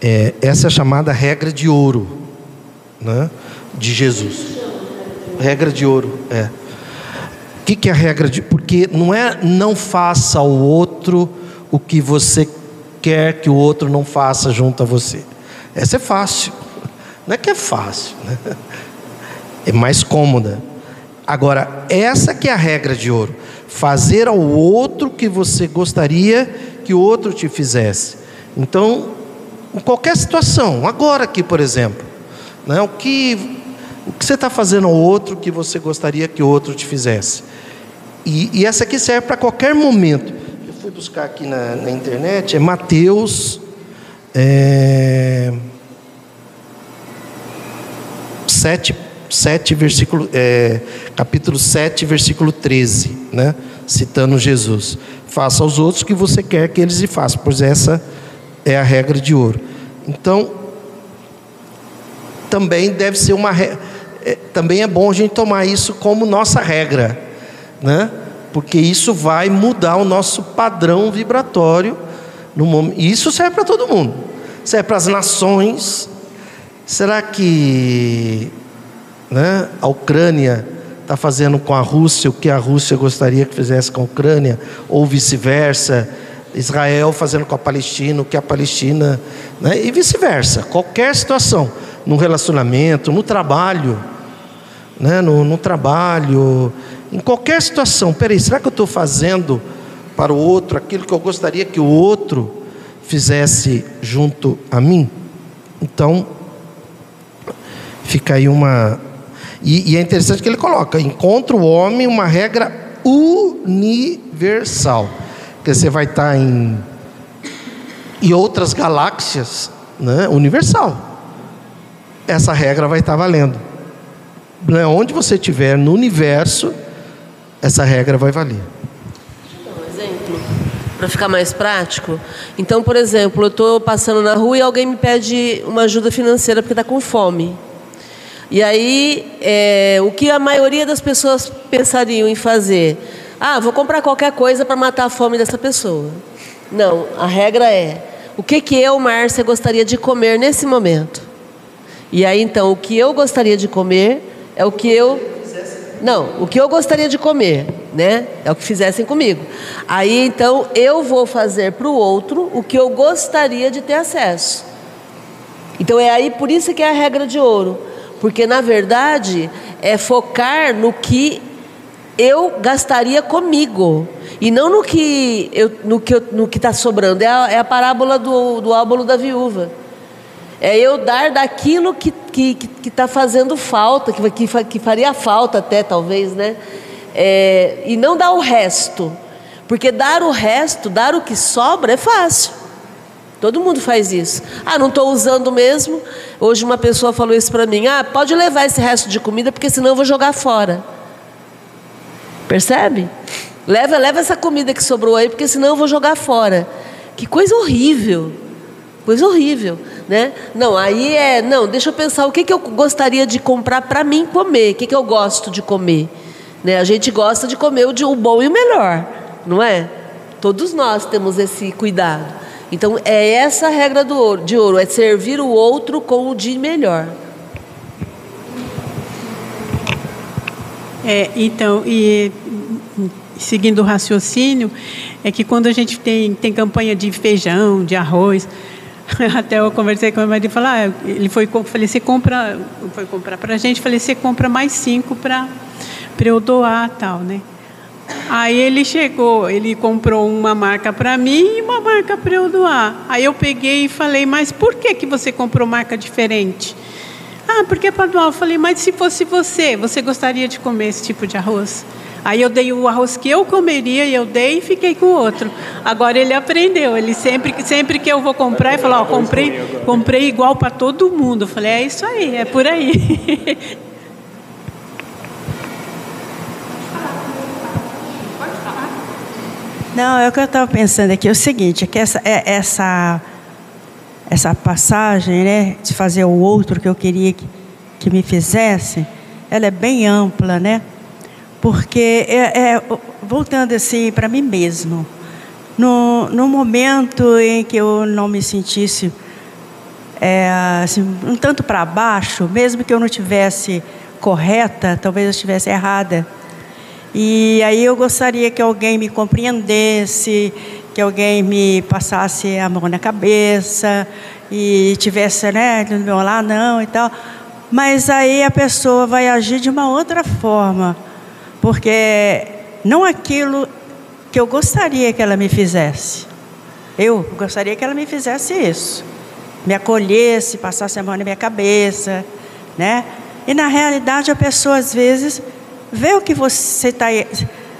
é, essa é a chamada regra de ouro, né? De Jesus. Regra de ouro, é que, que é a regra de. Porque não é não faça ao outro o que você quer que o outro não faça junto a você. Essa é fácil. Não é que é fácil, né? é mais cômoda. Agora, essa que é a regra de ouro: fazer ao outro que você gostaria que o outro te fizesse. Então, em qualquer situação, agora aqui, por exemplo, né, o que o que você está fazendo ao outro que você gostaria que o outro te fizesse? E, e essa aqui serve para qualquer momento. Eu fui buscar aqui na, na internet, é Mateus é, 7, 7 versículo, é, capítulo 7, versículo 13, né? citando Jesus. Faça aos outros o que você quer que eles lhe façam, pois essa é a regra de ouro. Então, também deve ser uma regra. É, também é bom a gente tomar isso como nossa regra, né? Porque isso vai mudar o nosso padrão vibratório no momento. E isso serve para todo mundo. Serve para as nações. Será que né, a Ucrânia está fazendo com a Rússia o que a Rússia gostaria que fizesse com a Ucrânia, ou vice-versa? Israel fazendo com a Palestina o que a Palestina, né, e vice-versa. Qualquer situação, no relacionamento, no trabalho, né, no, no trabalho, em qualquer situação, peraí, será que eu estou fazendo para o outro aquilo que eu gostaria que o outro fizesse junto a mim? Então, fica aí uma. E, e é interessante que ele coloca: encontra o homem uma regra universal. Porque você vai estar em, em outras galáxias, né? universal. Essa regra vai estar valendo. Né? Onde você estiver no universo, essa regra vai valer. Um exemplo, para ficar mais prático. Então, por exemplo, eu estou passando na rua e alguém me pede uma ajuda financeira porque está com fome. E aí, é, o que a maioria das pessoas pensariam em fazer? Ah, vou comprar qualquer coisa para matar a fome dessa pessoa. Não, a regra é: o que, que eu, Márcia, gostaria de comer nesse momento? E aí, então, o que eu gostaria de comer é o que eu não, o que eu gostaria de comer, né? É o que fizessem comigo. Aí então eu vou fazer para o outro o que eu gostaria de ter acesso. Então é aí por isso que é a regra de ouro, porque na verdade é focar no que eu gastaria comigo e não no que eu, no que no que está sobrando. É a, é a parábola do, do da viúva. É eu dar daquilo que está que, tá fazendo falta, que, que, que faria falta até, talvez, né? É, e não dar o resto. Porque dar o resto, dar o que sobra, é fácil. Todo mundo faz isso. Ah, não estou usando mesmo. Hoje uma pessoa falou isso para mim. Ah, pode levar esse resto de comida, porque senão eu vou jogar fora. Percebe? Leva, leva essa comida que sobrou aí, porque senão eu vou jogar fora. Que coisa horrível. Coisa horrível. Né? Não, aí é, não, deixa eu pensar o que, que eu gostaria de comprar para mim comer, o que, que eu gosto de comer. Né? A gente gosta de comer o, de, o bom e o melhor, não é? Todos nós temos esse cuidado. Então é essa a regra do ouro, de ouro, é servir o outro com o de melhor. É, então, e seguindo o raciocínio, é que quando a gente tem, tem campanha de feijão, de arroz, até eu conversei com o meu marido e falei, ah, ele foi, falei, você compra, foi comprar para a gente, falei, você compra mais cinco para eu doar tal, né? Aí ele chegou, ele comprou uma marca para mim e uma marca para eu doar. Aí eu peguei e falei, mas por que, que você comprou marca diferente? Ah, porque é para doar. Eu falei, mas se fosse você, você gostaria de comer esse tipo de arroz? Aí eu dei o arroz que eu comeria e eu dei e fiquei com o outro. Agora ele aprendeu. Ele sempre, sempre que eu vou comprar, ele fala, ó, comprei, comprei igual para todo mundo. Eu falei, é isso aí, é por aí. Não, é o que eu estava pensando aqui, é o seguinte, é que essa, é, essa, essa passagem, né, de fazer o outro que eu queria que, que me fizesse, ela é bem ampla, né? Porque, é, é voltando assim para mim mesmo, no, no momento em que eu não me sentisse é, assim, um tanto para baixo, mesmo que eu não tivesse correta, talvez eu estivesse errada, e aí eu gostaria que alguém me compreendesse, que alguém me passasse a mão na cabeça e tivesse, né, do meu lado, não e tal. Mas aí a pessoa vai agir de uma outra forma, porque não aquilo que eu gostaria que ela me fizesse. Eu gostaria que ela me fizesse isso, me acolhesse, passasse a mão na minha cabeça, né? E na realidade a pessoa às vezes vê o que você está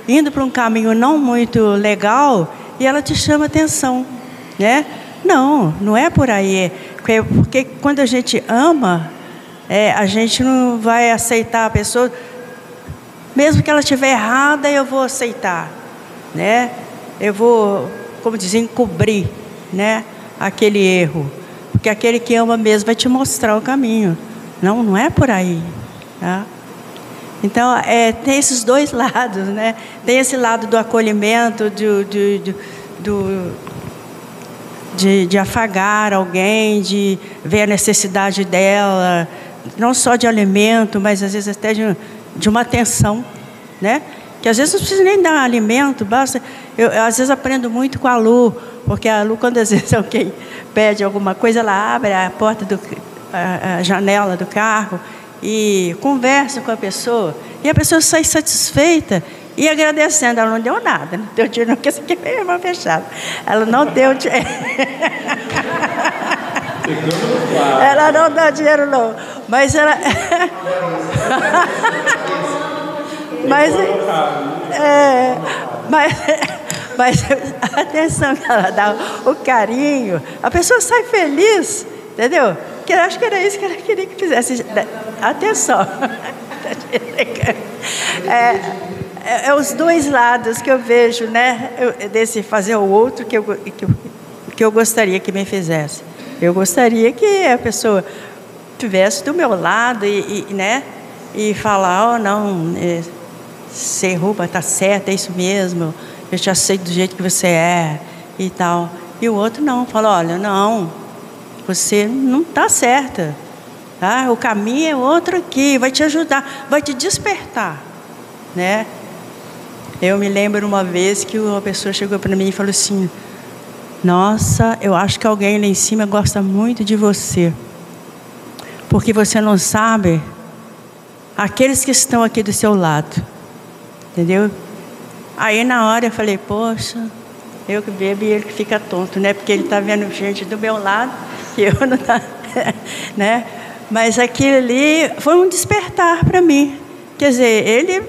indo para um caminho não muito legal e ela te chama atenção, né? Não, não é por aí. Porque quando a gente ama, é, a gente não vai aceitar a pessoa, mesmo que ela estiver errada, eu vou aceitar, né? Eu vou, como dizem, encobrir, né? Aquele erro, porque aquele que ama mesmo vai te mostrar o caminho. Não, não é por aí, tá? Então, é, tem esses dois lados, né? Tem esse lado do acolhimento, de, de, de, afagar alguém, de ver a necessidade dela, não só de alimento, mas às vezes até de, de uma atenção, né? Que às vezes não precisa nem dar alimento, basta. Eu, eu, às vezes aprendo muito com a Lu, porque a Lu, quando às vezes alguém pede alguma coisa, ela abre a porta do a, a janela do carro e conversa com a pessoa, e a pessoa sai satisfeita e agradecendo. Ela não deu nada, não deu dinheiro, porque isso aqui é uma fechada. Ela não deu dinheiro. ela não dá dinheiro, não. Mas ela. mas. É, mas. Mas a atenção que ela dá, o carinho, a pessoa sai feliz, entendeu? Que acho que era isso que ela queria que fizesse. Atenção. É, é, é, os dois lados que eu vejo, né? desse fazer o outro que eu, que, que eu gostaria que me fizesse. Eu gostaria que a pessoa estivesse do meu lado e, e, né? E falar, oh, não, é, ser roupa está certo, é isso mesmo, eu te aceito do jeito que você é e tal. E o outro não, fala, olha, não, você não está certa. Tá? O caminho é outro aqui, vai te ajudar, vai te despertar. Né? Eu me lembro uma vez que uma pessoa chegou para mim e falou assim: Nossa, eu acho que alguém lá em cima gosta muito de você. Porque você não sabe aqueles que estão aqui do seu lado. Entendeu? Aí na hora eu falei: Poxa, eu que bebo e ele que fica tonto, né? Porque ele está vendo gente do meu lado que eu não tá, né? Mas aquilo ali foi um despertar para mim. Quer dizer, ele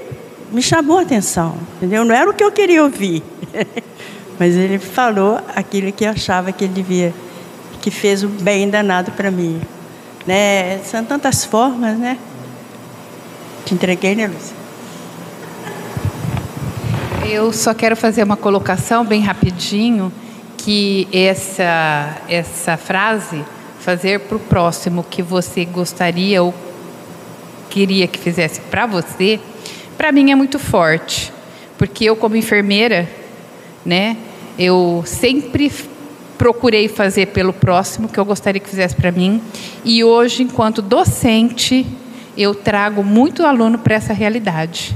me chamou a atenção, entendeu? Não era o que eu queria ouvir, mas ele falou aquilo que eu achava que ele devia, que fez um bem danado para mim, né? São tantas formas, né? Te entreguei, né, Lúcia? Eu só quero fazer uma colocação bem rapidinho que essa, essa frase fazer para o próximo que você gostaria ou queria que fizesse para você, para mim é muito forte, porque eu como enfermeira, né, eu sempre procurei fazer pelo próximo que eu gostaria que fizesse para mim, e hoje enquanto docente, eu trago muito aluno para essa realidade.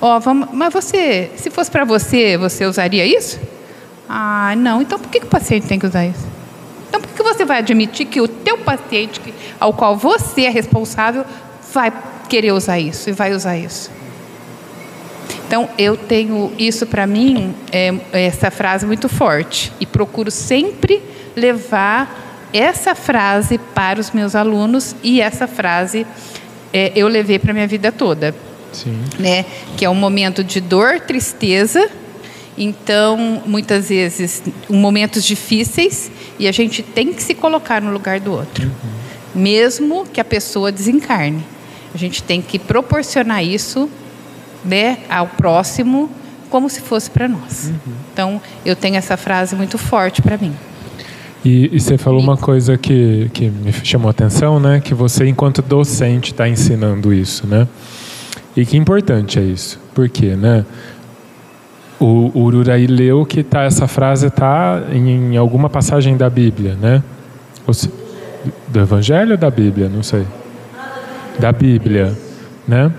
Ó, oh, mas você, se fosse para você, você usaria isso? Ah, não. Então por que, que o paciente tem que usar isso? Então por que você vai admitir que o teu paciente, ao qual você é responsável, vai querer usar isso e vai usar isso. Então, eu tenho isso para mim, é, essa frase muito forte. E procuro sempre levar essa frase para os meus alunos e essa frase é, eu levei para a minha vida toda. Sim. Né? Que é um momento de dor, tristeza. Então, muitas vezes, momentos difíceis e a gente tem que se colocar no lugar do outro. Uhum. Mesmo que a pessoa desencarne. A gente tem que proporcionar isso né, ao próximo como se fosse para nós. Uhum. Então, eu tenho essa frase muito forte para mim. E, e, você falou uma coisa que, que me chamou a atenção, né? Que você, enquanto docente, está ensinando isso, né? E que importante é isso. Por quê, né? O, o Ururaí leu que tá, essa frase está em, em, alguma passagem da Bíblia, né? Se, do Evangelho ou da Bíblia? Não sei da Bíblia, né?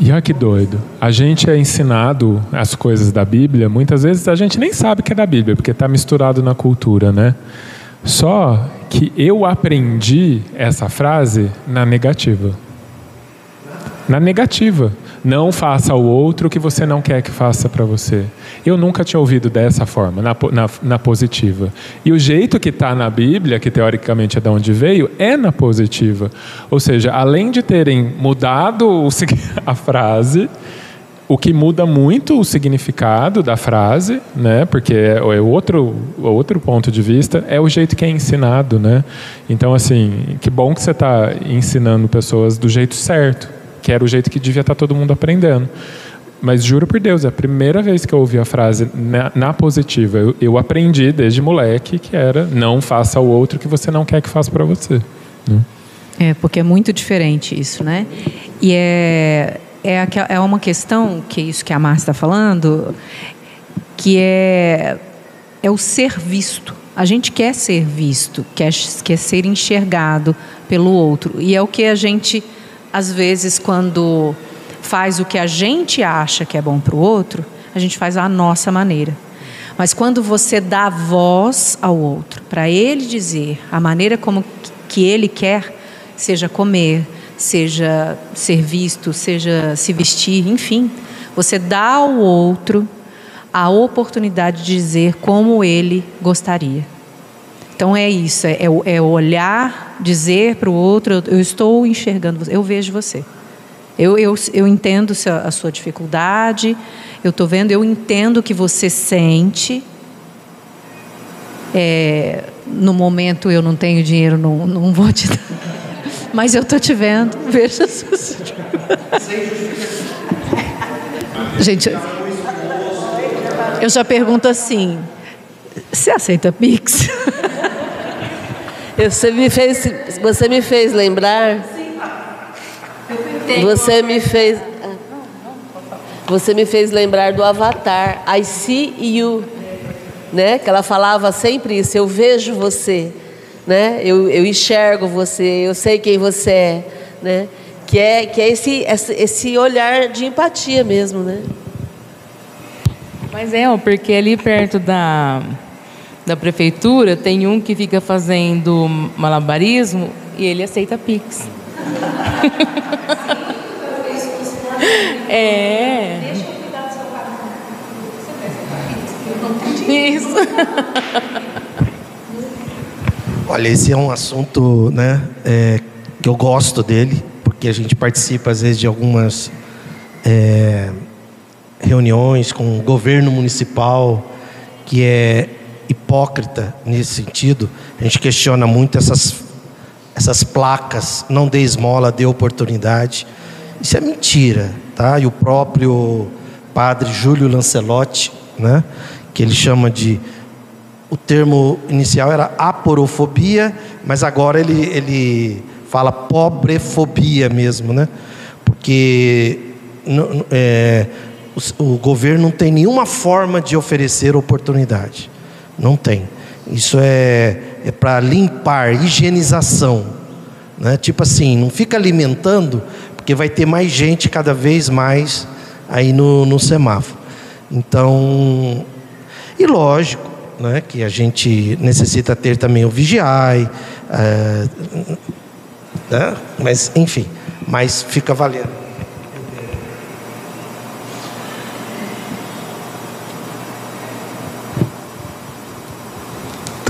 E olha que doido. A gente é ensinado as coisas da Bíblia, muitas vezes a gente nem sabe que é da Bíblia, porque está misturado na cultura, né? Só que eu aprendi essa frase na negativa. Na negativa. Não faça ao outro o que você não quer que faça para você. Eu nunca tinha ouvido dessa forma, na, na, na positiva. E o jeito que está na Bíblia, que teoricamente é de onde veio, é na positiva. Ou seja, além de terem mudado a frase, o que muda muito o significado da frase, né? Porque é, é outro outro ponto de vista é o jeito que é ensinado, né? Então assim, que bom que você está ensinando pessoas do jeito certo que era o jeito que devia estar todo mundo aprendendo. Mas juro por Deus, é a primeira vez que eu ouvi a frase na, na positiva. Eu, eu, aprendi desde moleque que era não faça ao outro que você não quer que faça para você. Né? É, porque é muito diferente isso, né? E é, é, é uma questão, que é isso que a Márcia está falando, que é, é o ser visto. A gente quer ser visto, quer, quer ser enxergado pelo outro. E é o que a gente às vezes, quando faz o que a gente acha que é bom para o outro, a gente faz à nossa maneira. Mas quando você dá voz ao outro, para ele dizer a maneira como que ele quer, seja comer, seja ser visto, seja se vestir, enfim, você dá ao outro a oportunidade de dizer como ele gostaria. Então é isso, é, é olhar, dizer para o outro, eu estou enxergando você, eu vejo você. Eu, eu, eu entendo a sua dificuldade, eu estou vendo, eu entendo o que você sente. É, no momento eu não tenho dinheiro, não, não vou te dar. Mas eu estou te vendo, veja a sua Gente, eu já pergunto assim: você aceita Pix? Você me fez, você me fez lembrar. Você me fez. Você me fez lembrar do Avatar. I see you, né? Que ela falava sempre isso. Eu vejo você, né? Eu, eu enxergo você. Eu sei quem você é, né? Que é que é esse esse olhar de empatia mesmo, né? Mas é, porque ali perto da da prefeitura, tem um que fica fazendo malabarismo e ele aceita Pix. é. Isso. Olha, esse é um assunto né, é, que eu gosto dele, porque a gente participa às vezes de algumas é, reuniões com o governo municipal, que é hipócrita nesse sentido. A gente questiona muito essas, essas placas, não dê esmola, dê oportunidade. Isso é mentira, tá? E o próprio padre Júlio Lancelotti, né, que ele chama de o termo inicial era aporofobia, mas agora ele, ele fala pobrefobia mesmo, né? Porque é, o, o governo não tem nenhuma forma de oferecer oportunidade. Não tem. Isso é, é para limpar, higienização. Né? Tipo assim, não fica alimentando, porque vai ter mais gente cada vez mais aí no, no semáforo. Então, e lógico, né, que a gente necessita ter também o vigiai, é, né, mas enfim, mas fica valendo.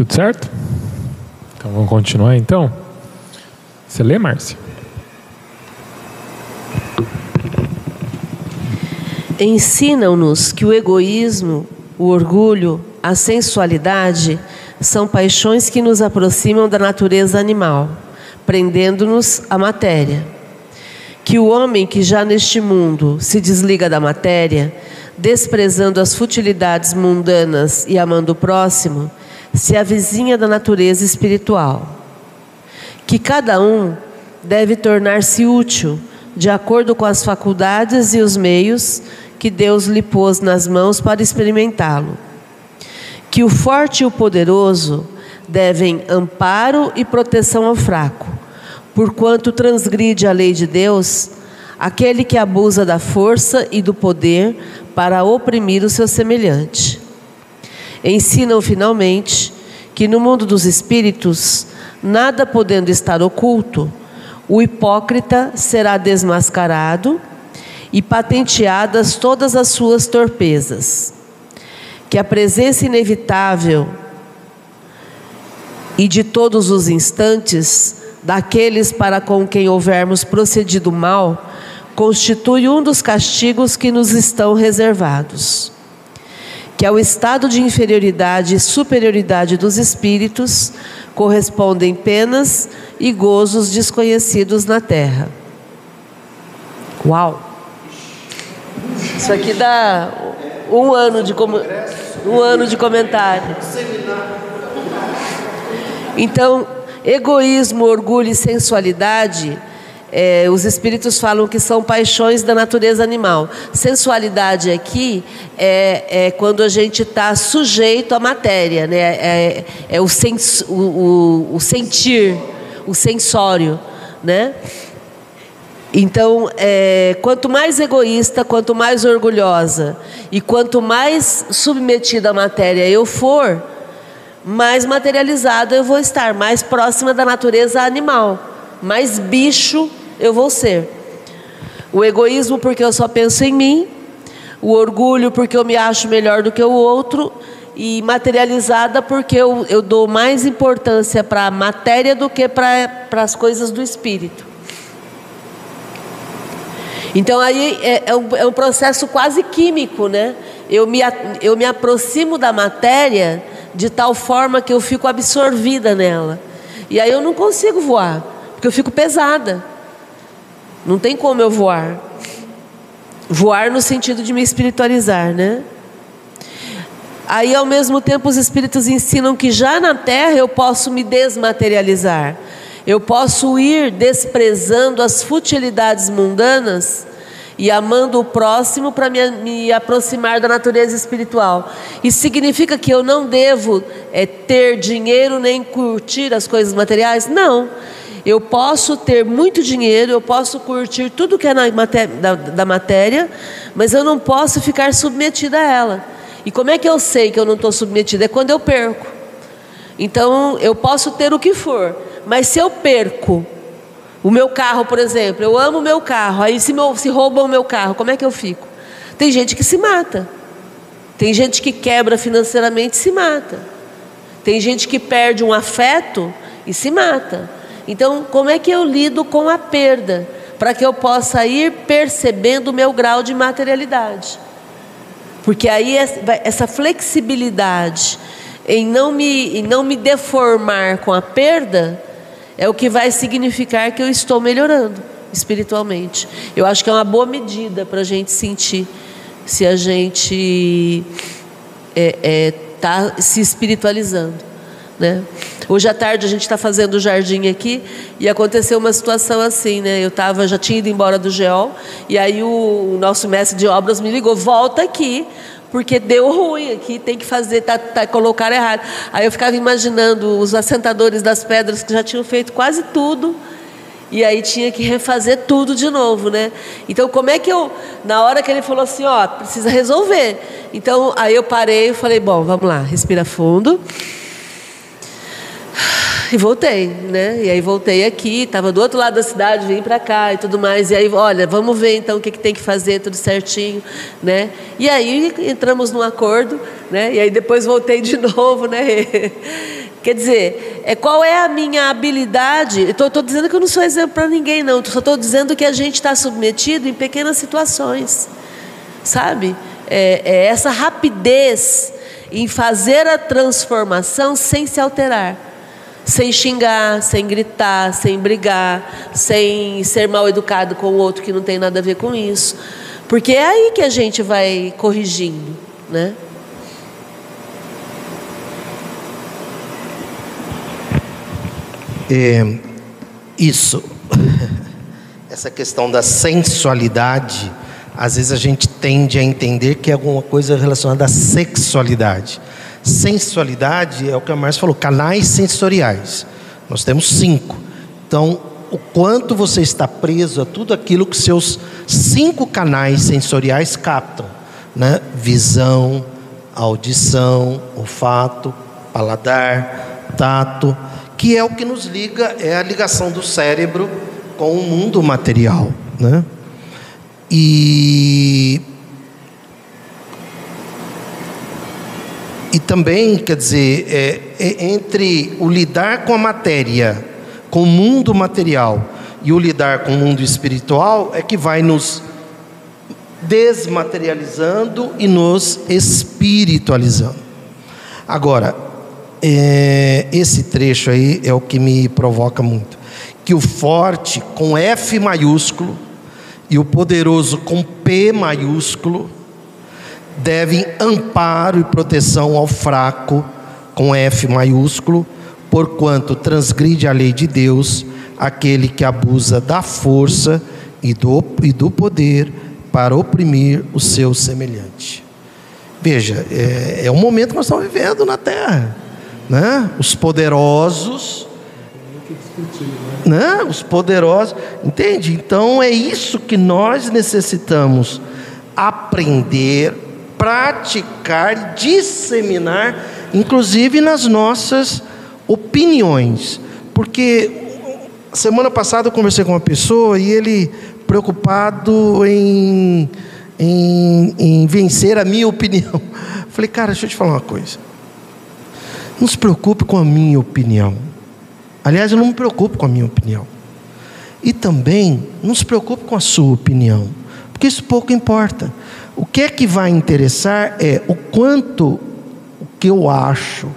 Tudo certo? Então vamos continuar então. Você lê, Márcia? Ensinam-nos que o egoísmo, o orgulho, a sensualidade são paixões que nos aproximam da natureza animal, prendendo-nos à matéria. Que o homem que já neste mundo se desliga da matéria, desprezando as futilidades mundanas e amando o próximo, se avizinha da natureza espiritual. Que cada um deve tornar-se útil de acordo com as faculdades e os meios que Deus lhe pôs nas mãos para experimentá-lo que o forte e o poderoso devem amparo e proteção ao fraco, porquanto transgride a lei de Deus aquele que abusa da força e do poder para oprimir o seu semelhante. Ensinam finalmente que no mundo dos espíritos, nada podendo estar oculto, o hipócrita será desmascarado e patenteadas todas as suas torpezas que a presença inevitável e de todos os instantes daqueles para com quem houvermos procedido mal constitui um dos castigos que nos estão reservados. Que ao estado de inferioridade e superioridade dos espíritos correspondem penas e gozos desconhecidos na terra. Uau! Isso aqui dá um ano de como um ano de comentário. Então, egoísmo, orgulho e sensualidade, é, os espíritos falam que são paixões da natureza animal. Sensualidade aqui é, é quando a gente está sujeito à matéria, né? é, é o, sens, o, o, o sentir, o sensório. Né? Então, é, quanto mais egoísta, quanto mais orgulhosa e quanto mais submetida à matéria eu for, mais materializada eu vou estar, mais próxima da natureza animal, mais bicho eu vou ser. O egoísmo, porque eu só penso em mim, o orgulho, porque eu me acho melhor do que o outro, e materializada, porque eu, eu dou mais importância para a matéria do que para as coisas do espírito. Então aí é, é, um, é um processo quase químico, né? Eu me, eu me aproximo da matéria de tal forma que eu fico absorvida nela. E aí eu não consigo voar, porque eu fico pesada. Não tem como eu voar. Voar no sentido de me espiritualizar, né? Aí, ao mesmo tempo, os espíritos ensinam que já na terra eu posso me desmaterializar. Eu posso ir desprezando as futilidades mundanas e amando o próximo para me, me, aproximar da natureza espiritual. Isso significa que eu não devo é, ter dinheiro nem curtir as coisas materiais? Não. Eu posso ter muito dinheiro, eu posso curtir tudo que é matéria, da, da matéria, mas eu não posso ficar submetida a ela. E como é que eu sei que eu não estou submetida? É quando eu perco. Então, eu posso ter o que for, mas se eu perco o meu carro, por exemplo, eu amo o meu carro, aí se, meu, se roubam o meu carro, como é que eu fico? Tem gente que se mata. Tem gente que quebra financeiramente e se mata. Tem gente que perde um afeto e se mata. Então, como é que eu lido com a perda? Para que eu possa ir percebendo o meu grau de materialidade. Porque aí essa flexibilidade em não me, em não me deformar com a perda é o que vai significar que eu estou melhorando espiritualmente. Eu acho que é uma boa medida para a gente sentir se a gente é, é, está se espiritualizando. Né? Hoje à tarde a gente está fazendo o jardim aqui e aconteceu uma situação assim, né? Eu tava, já tinha ido embora do GEOL e aí o, o nosso mestre de obras me ligou, volta aqui, porque deu ruim aqui, tem que fazer, tá, tá, colocar errado. Aí eu ficava imaginando os assentadores das pedras que já tinham feito quase tudo e aí tinha que refazer tudo de novo, né? Então como é que eu, na hora que ele falou assim, ó, precisa resolver. Então aí eu parei e falei, bom, vamos lá, respira fundo. E voltei, né? E aí voltei aqui, estava do outro lado da cidade, vim para cá e tudo mais. E aí, olha, vamos ver então o que, que tem que fazer, tudo certinho, né? E aí entramos num acordo, né? E aí depois voltei de novo, né? Quer dizer, é, qual é a minha habilidade? Estou dizendo que eu não sou exemplo para ninguém, não. Só estou dizendo que a gente está submetido em pequenas situações, sabe? É, é essa rapidez em fazer a transformação sem se alterar sem xingar, sem gritar, sem brigar, sem ser mal educado com o outro que não tem nada a ver com isso. Porque é aí que a gente vai corrigindo, né? É, isso, essa questão da sensualidade, às vezes a gente tende a entender que é alguma coisa relacionada à sexualidade. Sensualidade é o que a Márcia falou, canais sensoriais. Nós temos cinco. Então, o quanto você está preso a tudo aquilo que seus cinco canais sensoriais captam, né? Visão, audição, olfato, paladar, tato, que é o que nos liga, é a ligação do cérebro com o mundo material, né? E E também, quer dizer, é, é entre o lidar com a matéria, com o mundo material, e o lidar com o mundo espiritual, é que vai nos desmaterializando e nos espiritualizando. Agora, é, esse trecho aí é o que me provoca muito. Que o forte com F maiúsculo e o poderoso com P maiúsculo devem amparo e proteção ao fraco, com F maiúsculo, porquanto transgride a lei de Deus aquele que abusa da força e do, e do poder para oprimir o seu semelhante. Veja, é, é o momento que nós estamos vivendo na terra. Né? Os poderosos. Né? Os poderosos. Entende? Então é isso que nós necessitamos aprender praticar, disseminar, inclusive nas nossas opiniões. Porque semana passada eu conversei com uma pessoa e ele preocupado em, em, em vencer a minha opinião. Falei, cara, deixa eu te falar uma coisa. Não se preocupe com a minha opinião. Aliás, eu não me preocupo com a minha opinião. E também não se preocupe com a sua opinião, porque isso pouco importa. O que é que vai interessar é o quanto o que eu acho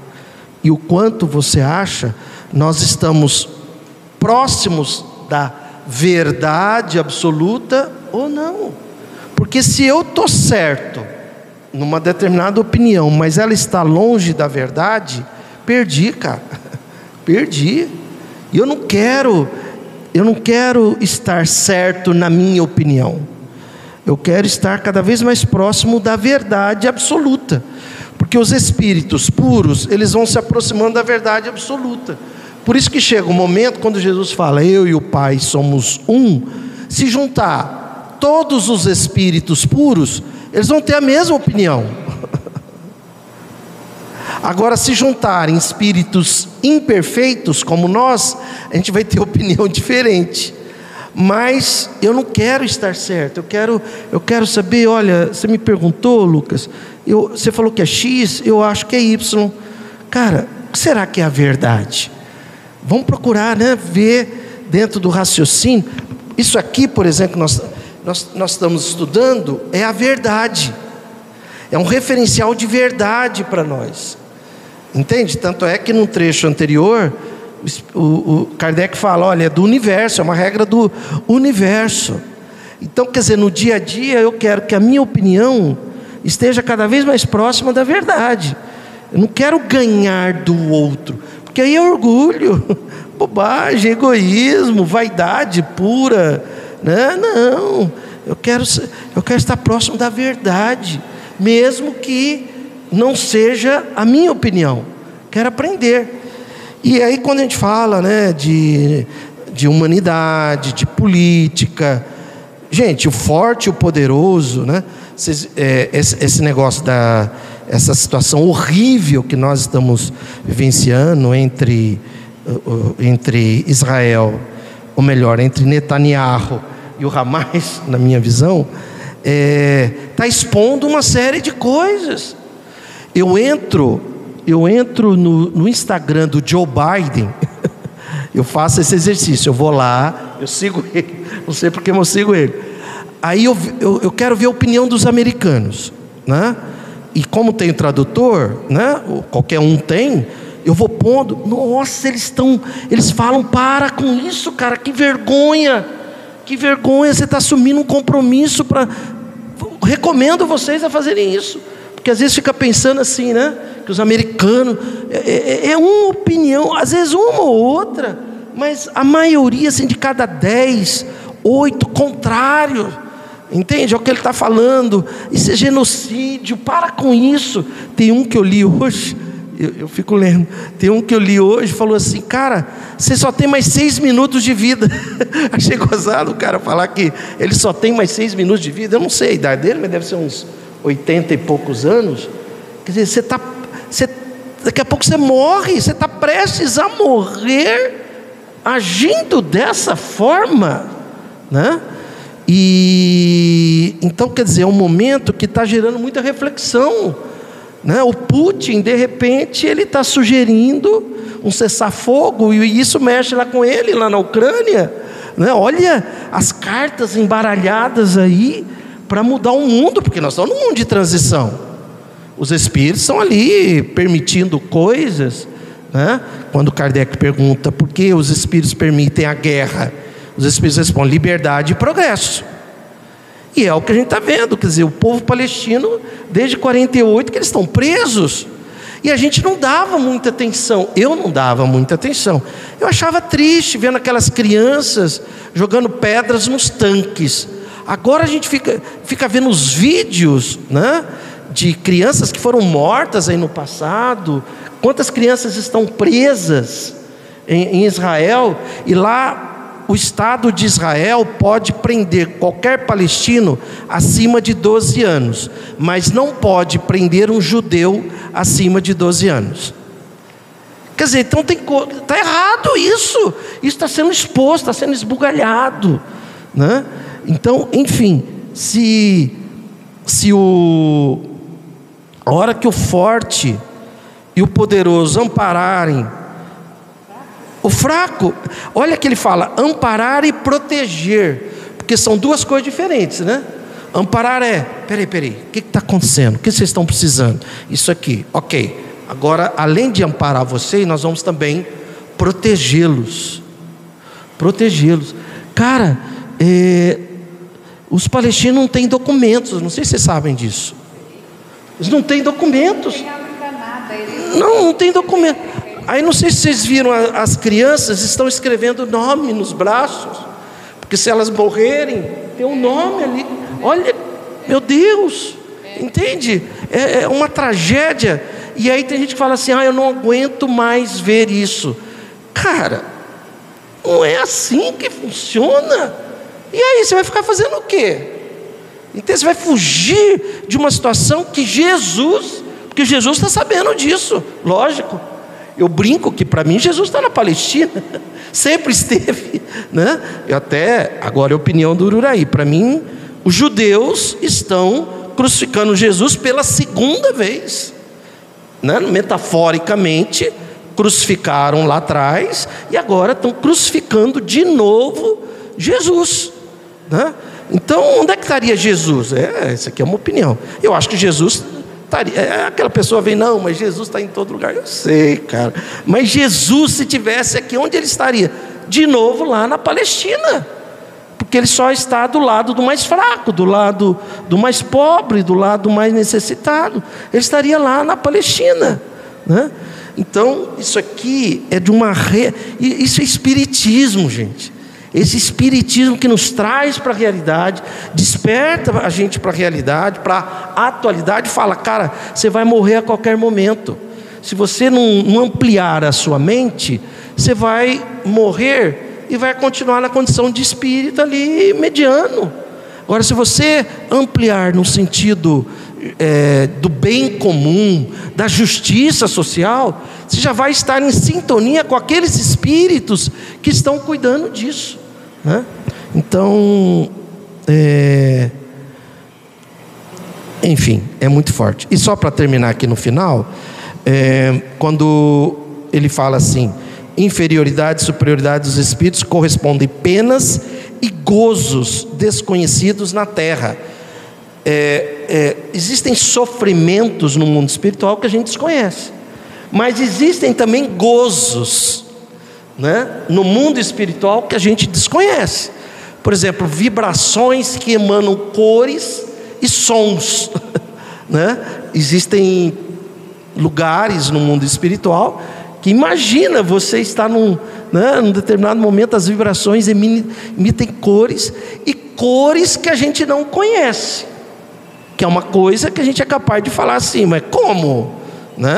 e o quanto você acha, nós estamos próximos da verdade absoluta ou não. Porque se eu estou certo numa determinada opinião, mas ela está longe da verdade, perdi, cara. perdi. E eu não quero, eu não quero estar certo na minha opinião. Eu quero estar cada vez mais próximo da verdade absoluta. Porque os espíritos puros, eles vão se aproximando da verdade absoluta. Por isso que chega um momento quando Jesus fala: "Eu e o Pai somos um", se juntar todos os espíritos puros, eles vão ter a mesma opinião. Agora, se juntarem espíritos imperfeitos como nós, a gente vai ter opinião diferente mas eu não quero estar certo, eu quero, eu quero saber, olha, você me perguntou, Lucas, eu, você falou que é X, eu acho que é Y. Cara, o que será que é a verdade? Vamos procurar né, ver dentro do raciocínio. Isso aqui, por exemplo, nós, nós, nós estamos estudando, é a verdade. É um referencial de verdade para nós. Entende? Tanto é que no trecho anterior, o, o Kardec fala: olha, é do universo, é uma regra do universo. Então, quer dizer, no dia a dia eu quero que a minha opinião esteja cada vez mais próxima da verdade. Eu não quero ganhar do outro, porque aí é orgulho, bobagem, egoísmo, vaidade pura. Né? Não, eu quero, eu quero estar próximo da verdade, mesmo que não seja a minha opinião. Quero aprender. E aí, quando a gente fala né, de, de humanidade, de política, gente, o forte o poderoso, né, é, esse, esse negócio da essa situação horrível que nós estamos vivenciando entre, entre Israel, ou melhor, entre Netanyahu e o Hamas, na minha visão, está é, tá expondo uma série de coisas. Eu entro, eu entro no, no Instagram do Joe Biden, eu faço esse exercício, eu vou lá, eu sigo ele, não sei porque eu sigo ele. Aí eu, eu, eu quero ver a opinião dos americanos, né? E como tem tradutor, né? Qualquer um tem, eu vou pondo. Nossa, eles estão, eles falam para com isso, cara, que vergonha, que vergonha. Você está assumindo um compromisso para. Recomendo vocês a fazerem isso. Porque às vezes fica pensando assim, né? Que os americanos. É, é, é uma opinião, às vezes uma ou outra, mas a maioria, assim, de cada dez, oito, contrário. Entende? É o que ele está falando. Isso é genocídio. Para com isso. Tem um que eu li hoje. Eu, eu, fico lendo. Tem um que eu li hoje, falou assim, cara, você só tem mais seis minutos de vida. Achei gozado o cara falar que ele só tem mais seis minutos de vida. Eu não sei a idade dele, mas deve ser uns 80 e poucos anos. Quer dizer, você está. Você, daqui a pouco você morre, você está prestes a morrer agindo dessa forma. Né? E então, quer dizer, é um momento que está gerando muita reflexão. Né? O Putin, de repente, ele está sugerindo um cessar-fogo, e isso mexe lá com ele, lá na Ucrânia. Né? Olha as cartas embaralhadas aí para mudar o mundo, porque nós estamos num mundo de transição. Os espíritos estão ali permitindo coisas. Né? Quando Kardec pergunta por que os espíritos permitem a guerra, os espíritos respondem liberdade e progresso. E é o que a gente está vendo, quer dizer, o povo palestino, desde 48, que eles estão presos. E a gente não dava muita atenção, eu não dava muita atenção. Eu achava triste vendo aquelas crianças jogando pedras nos tanques. Agora a gente fica, fica vendo os vídeos né, de crianças que foram mortas aí no passado. Quantas crianças estão presas em, em Israel e lá o Estado de Israel pode prender qualquer palestino acima de 12 anos, mas não pode prender um judeu acima de 12 anos. Quer dizer, então está errado isso. Isso está sendo exposto, está sendo esbugalhado. Né? Então, enfim, se, se o, a hora que o forte e o poderoso ampararem o fraco, olha que ele fala, amparar e proteger, porque são duas coisas diferentes, né? Amparar é, peraí, peraí, o que está acontecendo? O que vocês estão precisando? Isso aqui, ok. Agora, além de amparar vocês, nós vamos também protegê-los. Protegê-los. Cara, é, os palestinos não têm documentos, não sei se vocês sabem disso. Eles não têm documentos. Não, não tem documento. Aí não sei se vocês viram, as crianças estão escrevendo nome nos braços, porque se elas morrerem, tem um nome ali. Olha, meu Deus, entende? É, é uma tragédia. E aí tem gente que fala assim: ah, eu não aguento mais ver isso. Cara, não é assim que funciona. E aí, você vai ficar fazendo o quê? Então você vai fugir de uma situação que Jesus, porque Jesus está sabendo disso, lógico. Eu brinco que para mim Jesus está na Palestina, sempre esteve, né? Eu até agora é a opinião do Ururaí. Para mim, os judeus estão crucificando Jesus pela segunda vez, né? Metaforicamente crucificaram lá atrás e agora estão crucificando de novo Jesus. Né? Então, onde é que estaria Jesus? É, essa aqui é uma opinião. Eu acho que Jesus estaria. É, aquela pessoa vem, não, mas Jesus está em todo lugar. Eu sei, cara. Mas Jesus, se tivesse aqui, onde ele estaria? De novo lá na Palestina. Porque ele só está do lado do mais fraco, do lado do mais pobre, do lado do mais necessitado. Ele estaria lá na Palestina. Né? Então, isso aqui é de uma. Re... Isso é espiritismo, gente. Esse espiritismo que nos traz para a realidade, desperta a gente para a realidade, para a atualidade, fala, cara, você vai morrer a qualquer momento. Se você não, não ampliar a sua mente, você vai morrer e vai continuar na condição de espírito ali mediano. Agora, se você ampliar no sentido é, do bem comum, da justiça social, você já vai estar em sintonia com aqueles espíritos que estão cuidando disso. Né? Então, é... enfim, é muito forte. E só para terminar aqui no final, é... quando ele fala assim: inferioridade e superioridade dos espíritos correspondem penas e gozos desconhecidos na terra. É, é, existem sofrimentos no mundo espiritual que a gente desconhece, mas existem também gozos né, no mundo espiritual que a gente desconhece. Por exemplo, vibrações que emanam cores e sons. Né? Existem lugares no mundo espiritual que imagina você estar num, né, num determinado momento, as vibrações emitem cores e cores que a gente não conhece, que é uma coisa que a gente é capaz de falar assim, mas como? Né?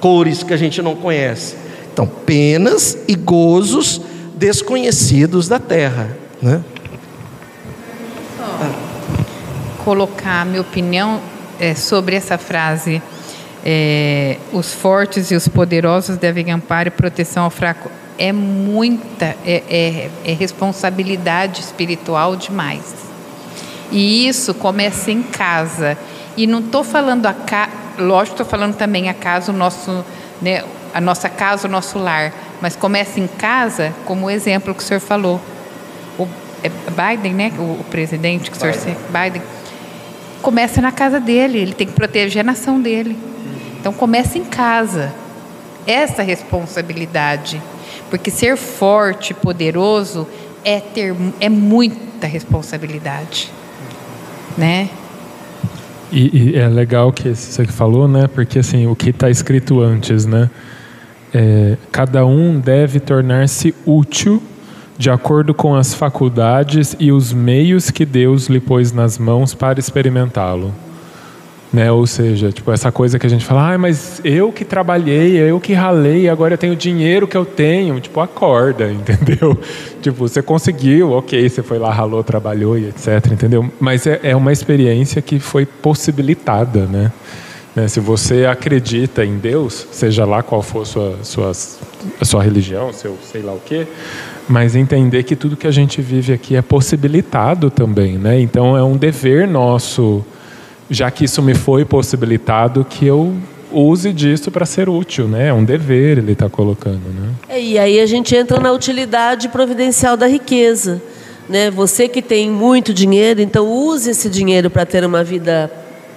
Cores que a gente não conhece. Então, penas e gozos desconhecidos da terra. Né? Colocar minha opinião é, sobre essa frase. É, os fortes e os poderosos devem amparo e proteção ao fraco. É muita, é, é, é responsabilidade espiritual demais. E isso começa em casa. E não estou falando a casa, lógico, estou falando também a casa, o nosso, né, a nossa casa, o nosso lar, mas começa em casa, como o exemplo que o senhor falou. O é Biden, né, o, presidente que o senhor Biden. Biden, começa na casa dele, ele tem que proteger a nação dele. Então começa em casa. Essa responsabilidade, porque ser forte, poderoso é ter é muita responsabilidade, né? E, e, é legal que você falou, né? Porque assim, o que está escrito antes, né? É, cada um deve tornar-se útil de acordo com as faculdades e os meios que Deus lhe pôs nas mãos para experimentá-lo. Né? Ou seja, tipo, essa coisa que a gente fala, ah, mas eu que trabalhei, eu que ralei, agora eu tenho o dinheiro que eu tenho. Tipo, acorda, entendeu? tipo, você conseguiu, ok, você foi lá, ralou, trabalhou e etc, entendeu? Mas é, é uma experiência que foi possibilitada, né? Né? Se você acredita em Deus, seja lá qual for sua, sua, sua religião, seu sei lá o quê, mas entender que tudo que a gente vive aqui é possibilitado também. Né? Então é um dever nosso, já que isso me foi possibilitado, que eu use disso para ser útil, né? É um dever ele está colocando, né? É, e aí a gente entra na utilidade providencial da riqueza, né? Você que tem muito dinheiro, então use esse dinheiro para ter uma vida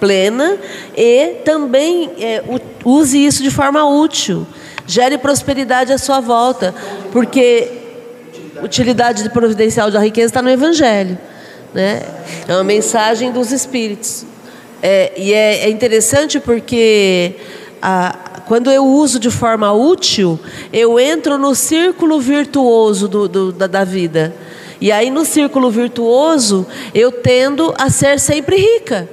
plena e também é, use isso de forma útil. Gere prosperidade à sua volta, porque utilidade providencial da riqueza está no Evangelho. Né? É uma mensagem dos Espíritos. É, e é, é, interessante porque a, quando eu uso de forma útil, eu entro no círculo virtuoso do, do, da, da vida. E aí, no círculo virtuoso, eu tendo a ser sempre rica.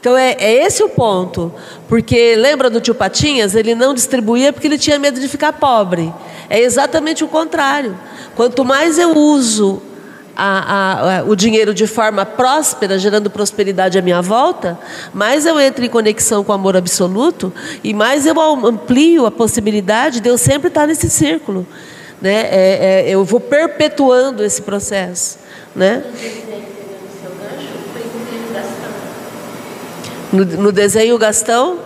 Então é, é, esse o ponto. Porque lembra do tio Patinhas? Ele não distribuía porque ele tinha medo de ficar pobre. É exatamente o contrário. Quanto mais eu uso a, a, a, o dinheiro de forma próspera, gerando prosperidade à minha volta, mais eu entro em conexão com o amor absoluto e mais eu amplio a possibilidade de eu sempre estar nesse círculo. Né? É, é, eu vou perpetuando esse processo. Né? No, no desenho Gastão?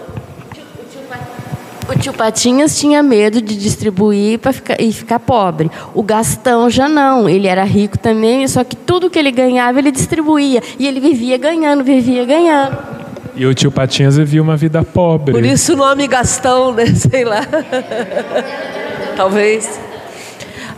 O tio Patinhas tinha medo de distribuir para ficar, e ficar pobre. O Gastão já não. Ele era rico também, só que tudo que ele ganhava ele distribuía. E ele vivia ganhando, vivia ganhando. E o tio Patinhas vivia uma vida pobre. Por isso o nome Gastão, né? Sei lá. Talvez.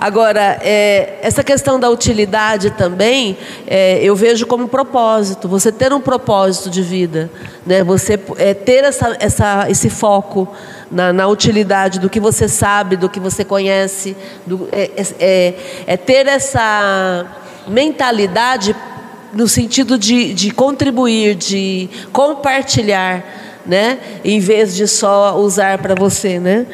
Agora, é, essa questão da utilidade também, é, eu vejo como propósito. Você ter um propósito de vida, né? Você é, ter essa, essa, esse foco na, na utilidade do que você sabe, do que você conhece, do, é, é, é ter essa mentalidade no sentido de, de contribuir, de compartilhar, né? Em vez de só usar para você, né?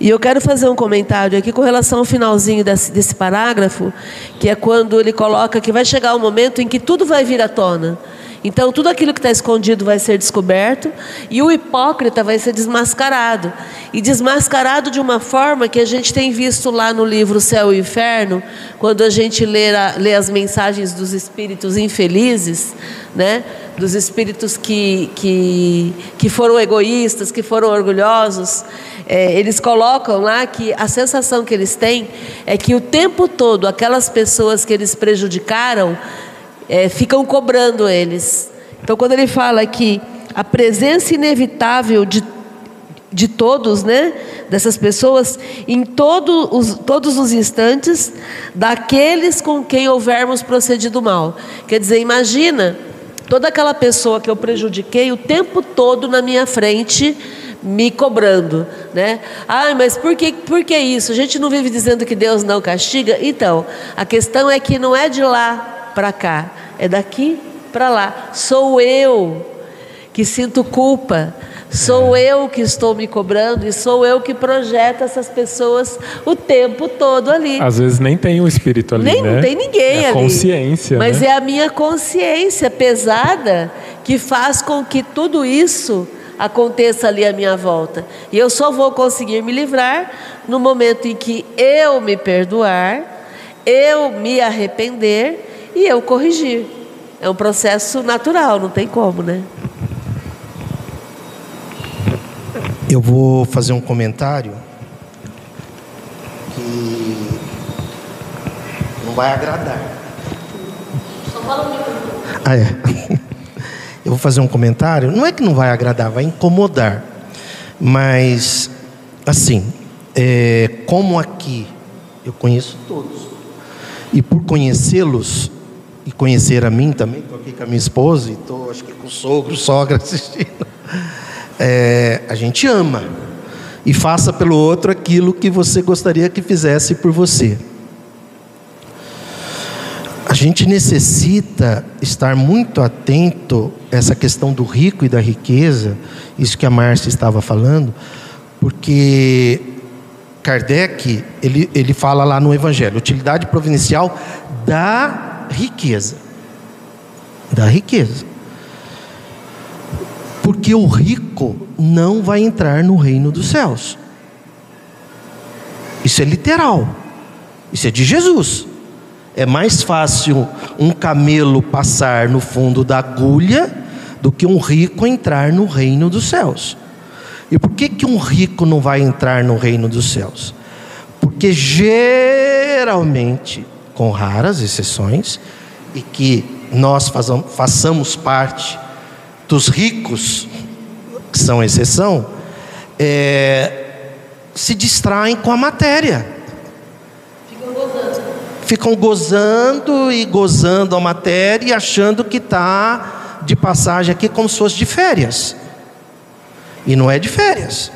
E eu quero fazer um comentário aqui com relação ao finalzinho desse, desse parágrafo, que é quando ele coloca que vai chegar um momento em que tudo vai vir à tona. Então, tudo aquilo que está escondido vai ser descoberto e o hipócrita vai ser desmascarado. E desmascarado de uma forma que a gente tem visto lá no livro Céu e Inferno, quando a gente lê, a, lê as mensagens dos espíritos infelizes, né? dos espíritos que, que, que foram egoístas, que foram orgulhosos. É, eles colocam lá que a sensação que eles têm é que o tempo todo aquelas pessoas que eles prejudicaram é, ficam cobrando eles. Então, quando ele fala que a presença inevitável de, de todos, né, dessas pessoas, em todo os, todos os instantes, daqueles com quem houvermos procedido mal. Quer dizer, imagina toda aquela pessoa que eu prejudiquei o tempo todo na minha frente me cobrando, né? Ah, mas por que, por que isso? A gente não vive dizendo que Deus não castiga? Então, a questão é que não é de lá para cá, é daqui para lá. Sou eu que sinto culpa, sou é. eu que estou me cobrando e sou eu que projeto essas pessoas o tempo todo ali. Às vezes nem tem um espírito ali, nem né? Não tem ninguém é ali. consciência, Mas né? é a minha consciência pesada que faz com que tudo isso aconteça ali à minha volta. E eu só vou conseguir me livrar no momento em que eu me perdoar, eu me arrepender e eu corrigir. É um processo natural, não tem como, né? Eu vou fazer um comentário que não vai agradar. Só fala um Ah, é. Eu vou fazer um comentário, não é que não vai agradar, vai incomodar. Mas, assim, é, como aqui eu conheço todos, e por conhecê-los, e conhecer a mim também, estou aqui com a minha esposa e estou, acho que com o sogro, sogra assistindo. É, a gente ama e faça pelo outro aquilo que você gostaria que fizesse por você. A gente necessita estar muito atento a essa questão do rico e da riqueza, isso que a Márcia estava falando, porque Kardec, ele, ele fala lá no Evangelho, utilidade providencial da riqueza. Da riqueza. Porque o rico não vai entrar no reino dos céus. Isso é literal. Isso é de Jesus. É mais fácil um camelo passar no fundo da agulha do que um rico entrar no reino dos céus. E por que, que um rico não vai entrar no reino dos céus? Porque geralmente com raras exceções, e que nós façamos parte dos ricos, que são exceção, é, se distraem com a matéria. Ficam gozando. Ficam gozando e gozando a matéria e achando que está de passagem aqui como se fosse de férias. E não é de férias.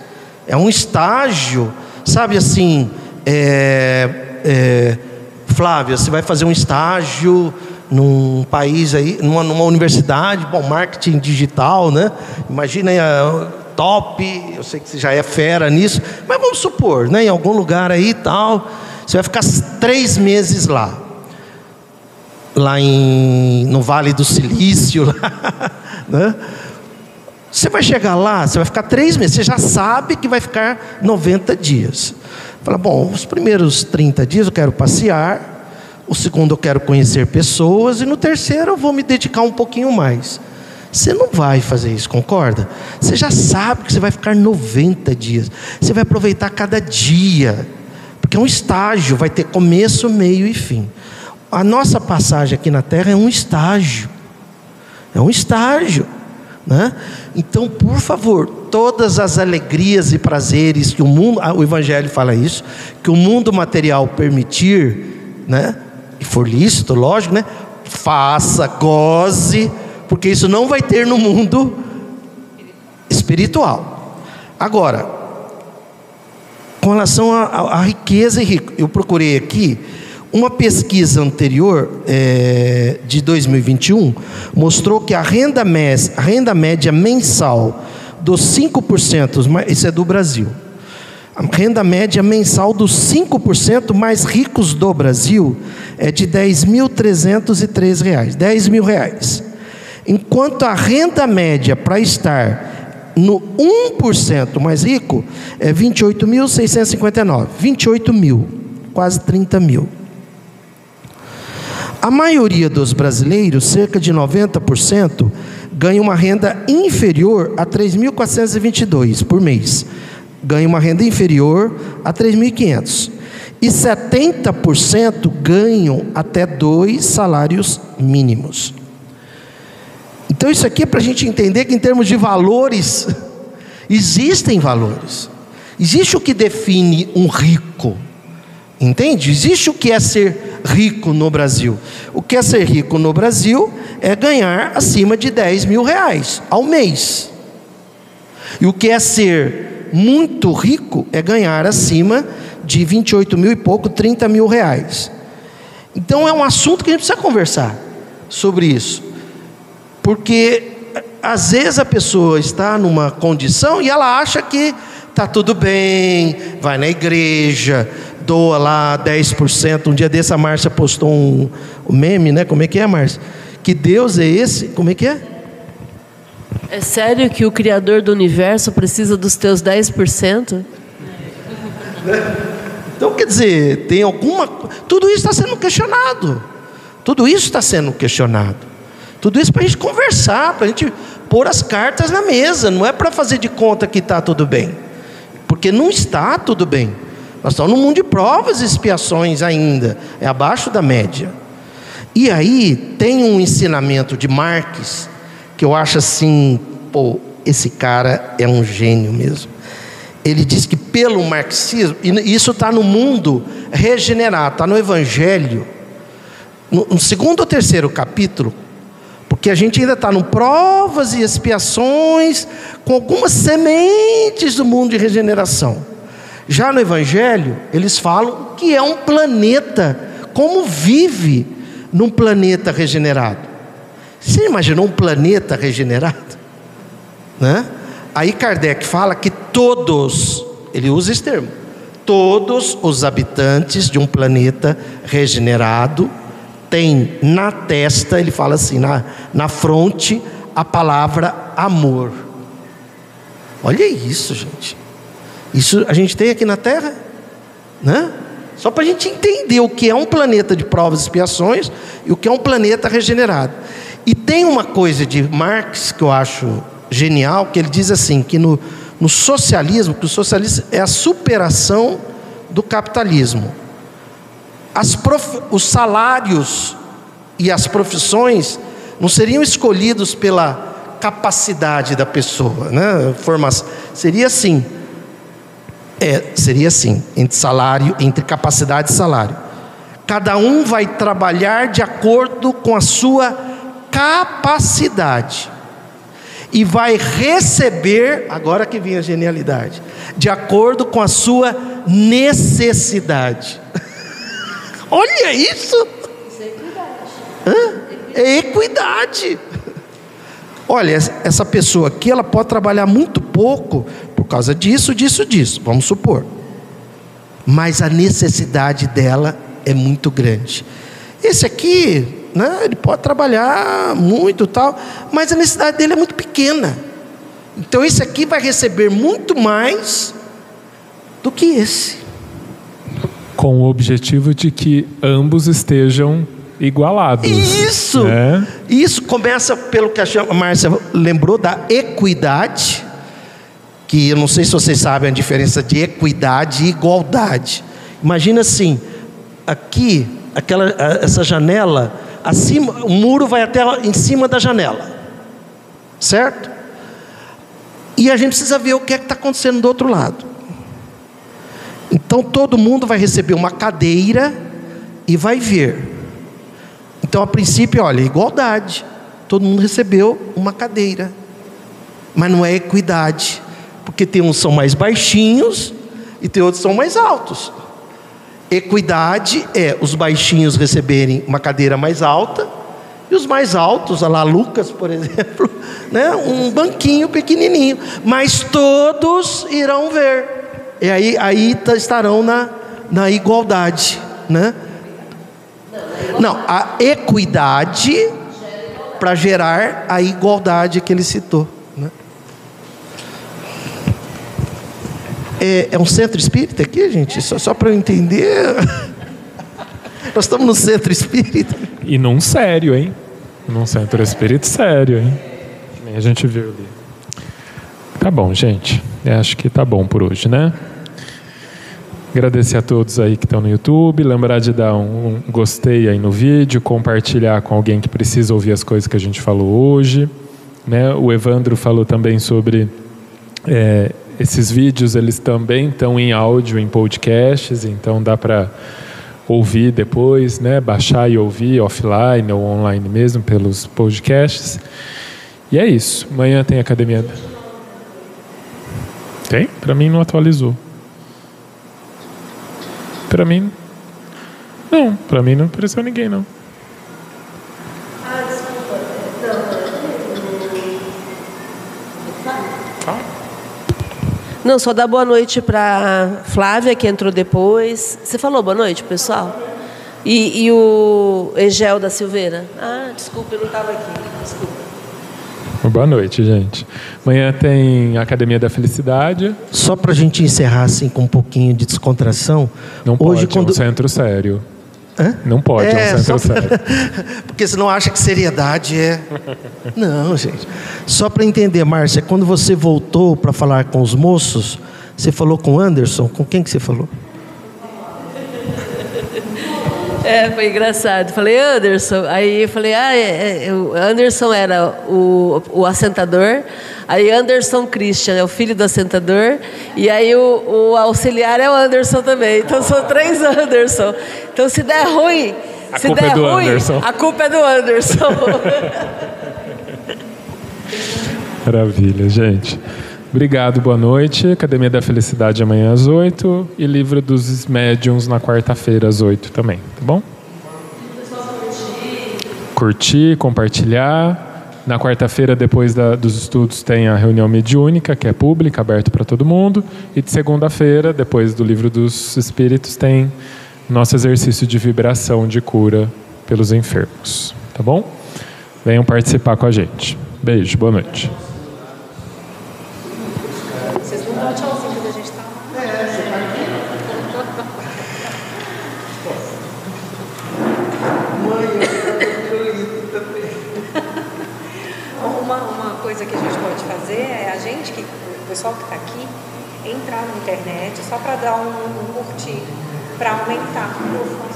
É um estágio, sabe assim, é, é, Flávia, você vai fazer um estágio num país aí, numa, numa universidade, bom, marketing digital, né? Imagina aí a top, eu sei que você já é fera nisso, mas vamos supor, né? Em algum lugar aí e tal, você vai ficar três meses lá, lá em, no Vale do Silício, né? Você vai chegar lá, você vai ficar três meses, você já sabe que vai ficar 90 dias. Fala, bom, os primeiros 30 dias eu quero passear, o segundo eu quero conhecer pessoas, e no terceiro eu vou me dedicar um pouquinho mais. Você não vai fazer isso, concorda? Você já sabe que você vai ficar 90 dias. Você vai aproveitar cada dia. Porque é um estágio, vai ter começo, meio e fim. A nossa passagem aqui na terra é um estágio. É um estágio. Né? Então, por favor, todas as alegrias e prazeres que o mundo, o Evangelho fala isso, que o mundo material permitir, né? e for lícito, lógico, né? faça, goze, porque isso não vai ter no mundo espiritual. Agora, com relação à riqueza e rico, eu procurei aqui uma pesquisa anterior, é, de 2021, mostrou que a renda, mes, renda média mensal dos 5%, isso é do Brasil, a renda média mensal dos 5% mais ricos do Brasil é de R$ 10.303, 10 mil reais. Enquanto a renda média para estar no 1% mais rico é 28.659, 28 mil, quase 30 mil. A maioria dos brasileiros, cerca de 90%, ganha uma renda inferior a 3.422 por mês. Ganha uma renda inferior a 3.500. E 70% ganham até dois salários mínimos. Então, isso aqui é para a gente entender que, em termos de valores, existem valores. Existe o que define um rico. Entende? Existe o que é ser rico no Brasil. O que é ser rico no Brasil é ganhar acima de 10 mil reais ao mês. E o que é ser muito rico é ganhar acima de 28 mil e pouco, 30 mil reais. Então é um assunto que a gente precisa conversar sobre isso. Porque às vezes a pessoa está numa condição e ela acha que está tudo bem, vai na igreja, doa lá 10%. Um dia desse a Márcia postou um, um meme, né? Como é que é, Márcia? Que Deus é esse? Como é que é? É sério que o Criador do universo precisa dos teus 10%? Então, quer dizer, tem alguma. Tudo isso está sendo questionado. Tudo isso está sendo questionado. Tudo isso para a gente conversar, para a gente pôr as cartas na mesa. Não é para fazer de conta que está tudo bem. Porque não está tudo bem. Nós estamos num mundo de provas e expiações ainda, é abaixo da média. E aí tem um ensinamento de Marx que eu acho assim, pô, esse cara é um gênio mesmo. Ele diz que pelo marxismo, e isso está no mundo regenerado, está no Evangelho, no, segundo ou terceiro capítulo, porque a gente ainda está no provas e expiações com algumas sementes do mundo de regeneração. Já no Evangelho, eles falam que é um planeta, como vive num planeta regenerado. Você imaginou um planeta regenerado? Né? Aí Kardec fala que todos, ele usa esse termo, todos os habitantes de um planeta regenerado têm na testa, ele fala assim, na, na fronte, a palavra amor. Olha isso, gente. Isso a gente tem aqui na Terra, né? Só para a gente entender o que é um planeta de provas e expiações e o que é um planeta regenerado. E tem uma coisa de Marx que eu acho genial, que ele diz assim, que no, no socialismo, que o socialismo é a superação do capitalismo. Prof, os salários e as profissões não seriam escolhidos pela capacidade da pessoa, né? Formação. Seria assim, é, seria assim, entre salário, entre capacidade e salário. Cada um vai trabalhar de acordo com a sua capacidade. E vai receber, agora que vem a genialidade, de acordo com a sua necessidade. Olha isso! Isso é equidade. Hã? É equidade. Olha, essa pessoa aqui, ela pode trabalhar muito pouco por causa disso, disso, disso, vamos supor. Mas a necessidade dela é muito grande. Esse aqui, né, ele pode trabalhar muito tal, mas a necessidade dele é muito pequena. Então esse aqui vai receber muito mais do que esse. Com o objetivo de que ambos estejam igualados. Isso! Né? Isso começa pelo que a Márcia lembrou da equidade, que eu não sei se vocês sabem a diferença de equidade e igualdade. Imagina assim, aqui, aquela, essa janela, acima, o muro vai até em cima da janela, certo? E a gente precisa ver o que é que está acontecendo do outro lado. Então todo mundo vai receber uma cadeira e vai ver então, a princípio, olha, igualdade. Todo mundo recebeu uma cadeira. Mas não é equidade. Porque tem uns são mais baixinhos e tem outros são mais altos. Equidade é os baixinhos receberem uma cadeira mais alta e os mais altos, a lá Lucas, por exemplo, né, um banquinho pequenininho, mas todos irão ver. E aí, aí tá, estarão na, na igualdade, né? Não, a equidade para gerar a igualdade que ele citou. É, é, um centro espírita aqui, gente? Só, só para eu entender. Nós estamos no centro espírita. E num sério, hein? Num centro espírita sério, hein? A gente viu ali. Tá bom, gente. Eu acho que tá bom por hoje, né? Agradecer a todos aí que estão no YouTube, lembrar de dar um, um, gostei aí no vídeo, compartilhar com alguém que precisa ouvir as coisas que a gente falou hoje. Né? O Evandro falou também sobre é, esses vídeos, eles também estão em áudio, em podcasts, então dá para ouvir depois, né? baixar e ouvir offline ou online mesmo pelos podcasts. E é isso. Amanhã tem academia. Tem? Para mim não atualizou. Para mim. Não, para mim não apareceu ninguém, não. Ah, desculpa. Não, não, só dá boa noite para Flávia, que entrou depois. Você falou boa noite, pessoal? E, e o Egel da Silveira? Ah, desculpa, eu não estava aqui. Desculpa. Boa noite, gente. Amanhã tem Academia da Felicidade. Só para a gente encerrar assim com um pouquinho de descontração. Não hoje, pode, quando... é um centro sério. Hã? Não pode, é, é um centro sério. Porque senão acha que seriedade é. Não, gente. Só para entender, Márcia, quando você voltou para falar com os moços, você falou com o Anderson? Com quem que você falou? É, foi engraçado. Falei, Anderson. Aí eu falei, ah, é, é, o Anderson era o, o assentador. Aí Anderson Christian é o filho do assentador. E aí o, o auxiliar é o Anderson também. Então são três Anderson. Então se der ruim, a se der é ruim, Anderson. a culpa é do Anderson. Maravilha, gente. Obrigado, boa noite. Academia da Felicidade amanhã às 8 e Livro dos Médiuns na quarta-feira às 8 também, tá bom? Curtir, compartilhar. Na quarta-feira, depois da, dos estudos, tem a reunião mediúnica, que é pública, aberta para todo mundo. E de segunda-feira, depois do Livro dos Espíritos, tem nosso exercício de vibração de cura pelos enfermos. Tá bom? Venham participar com a gente. Beijo, boa noite. Pessoal que está aqui entrar na internet só para dar um, um curtir, para aumentar.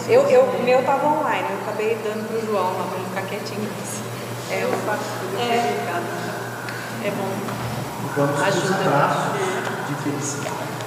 Eu, eu, o meu estava online, eu acabei dando para o João lá para ficar quietinho. É, eu faço é, é bom. Vamos Ajuda. de felicidade.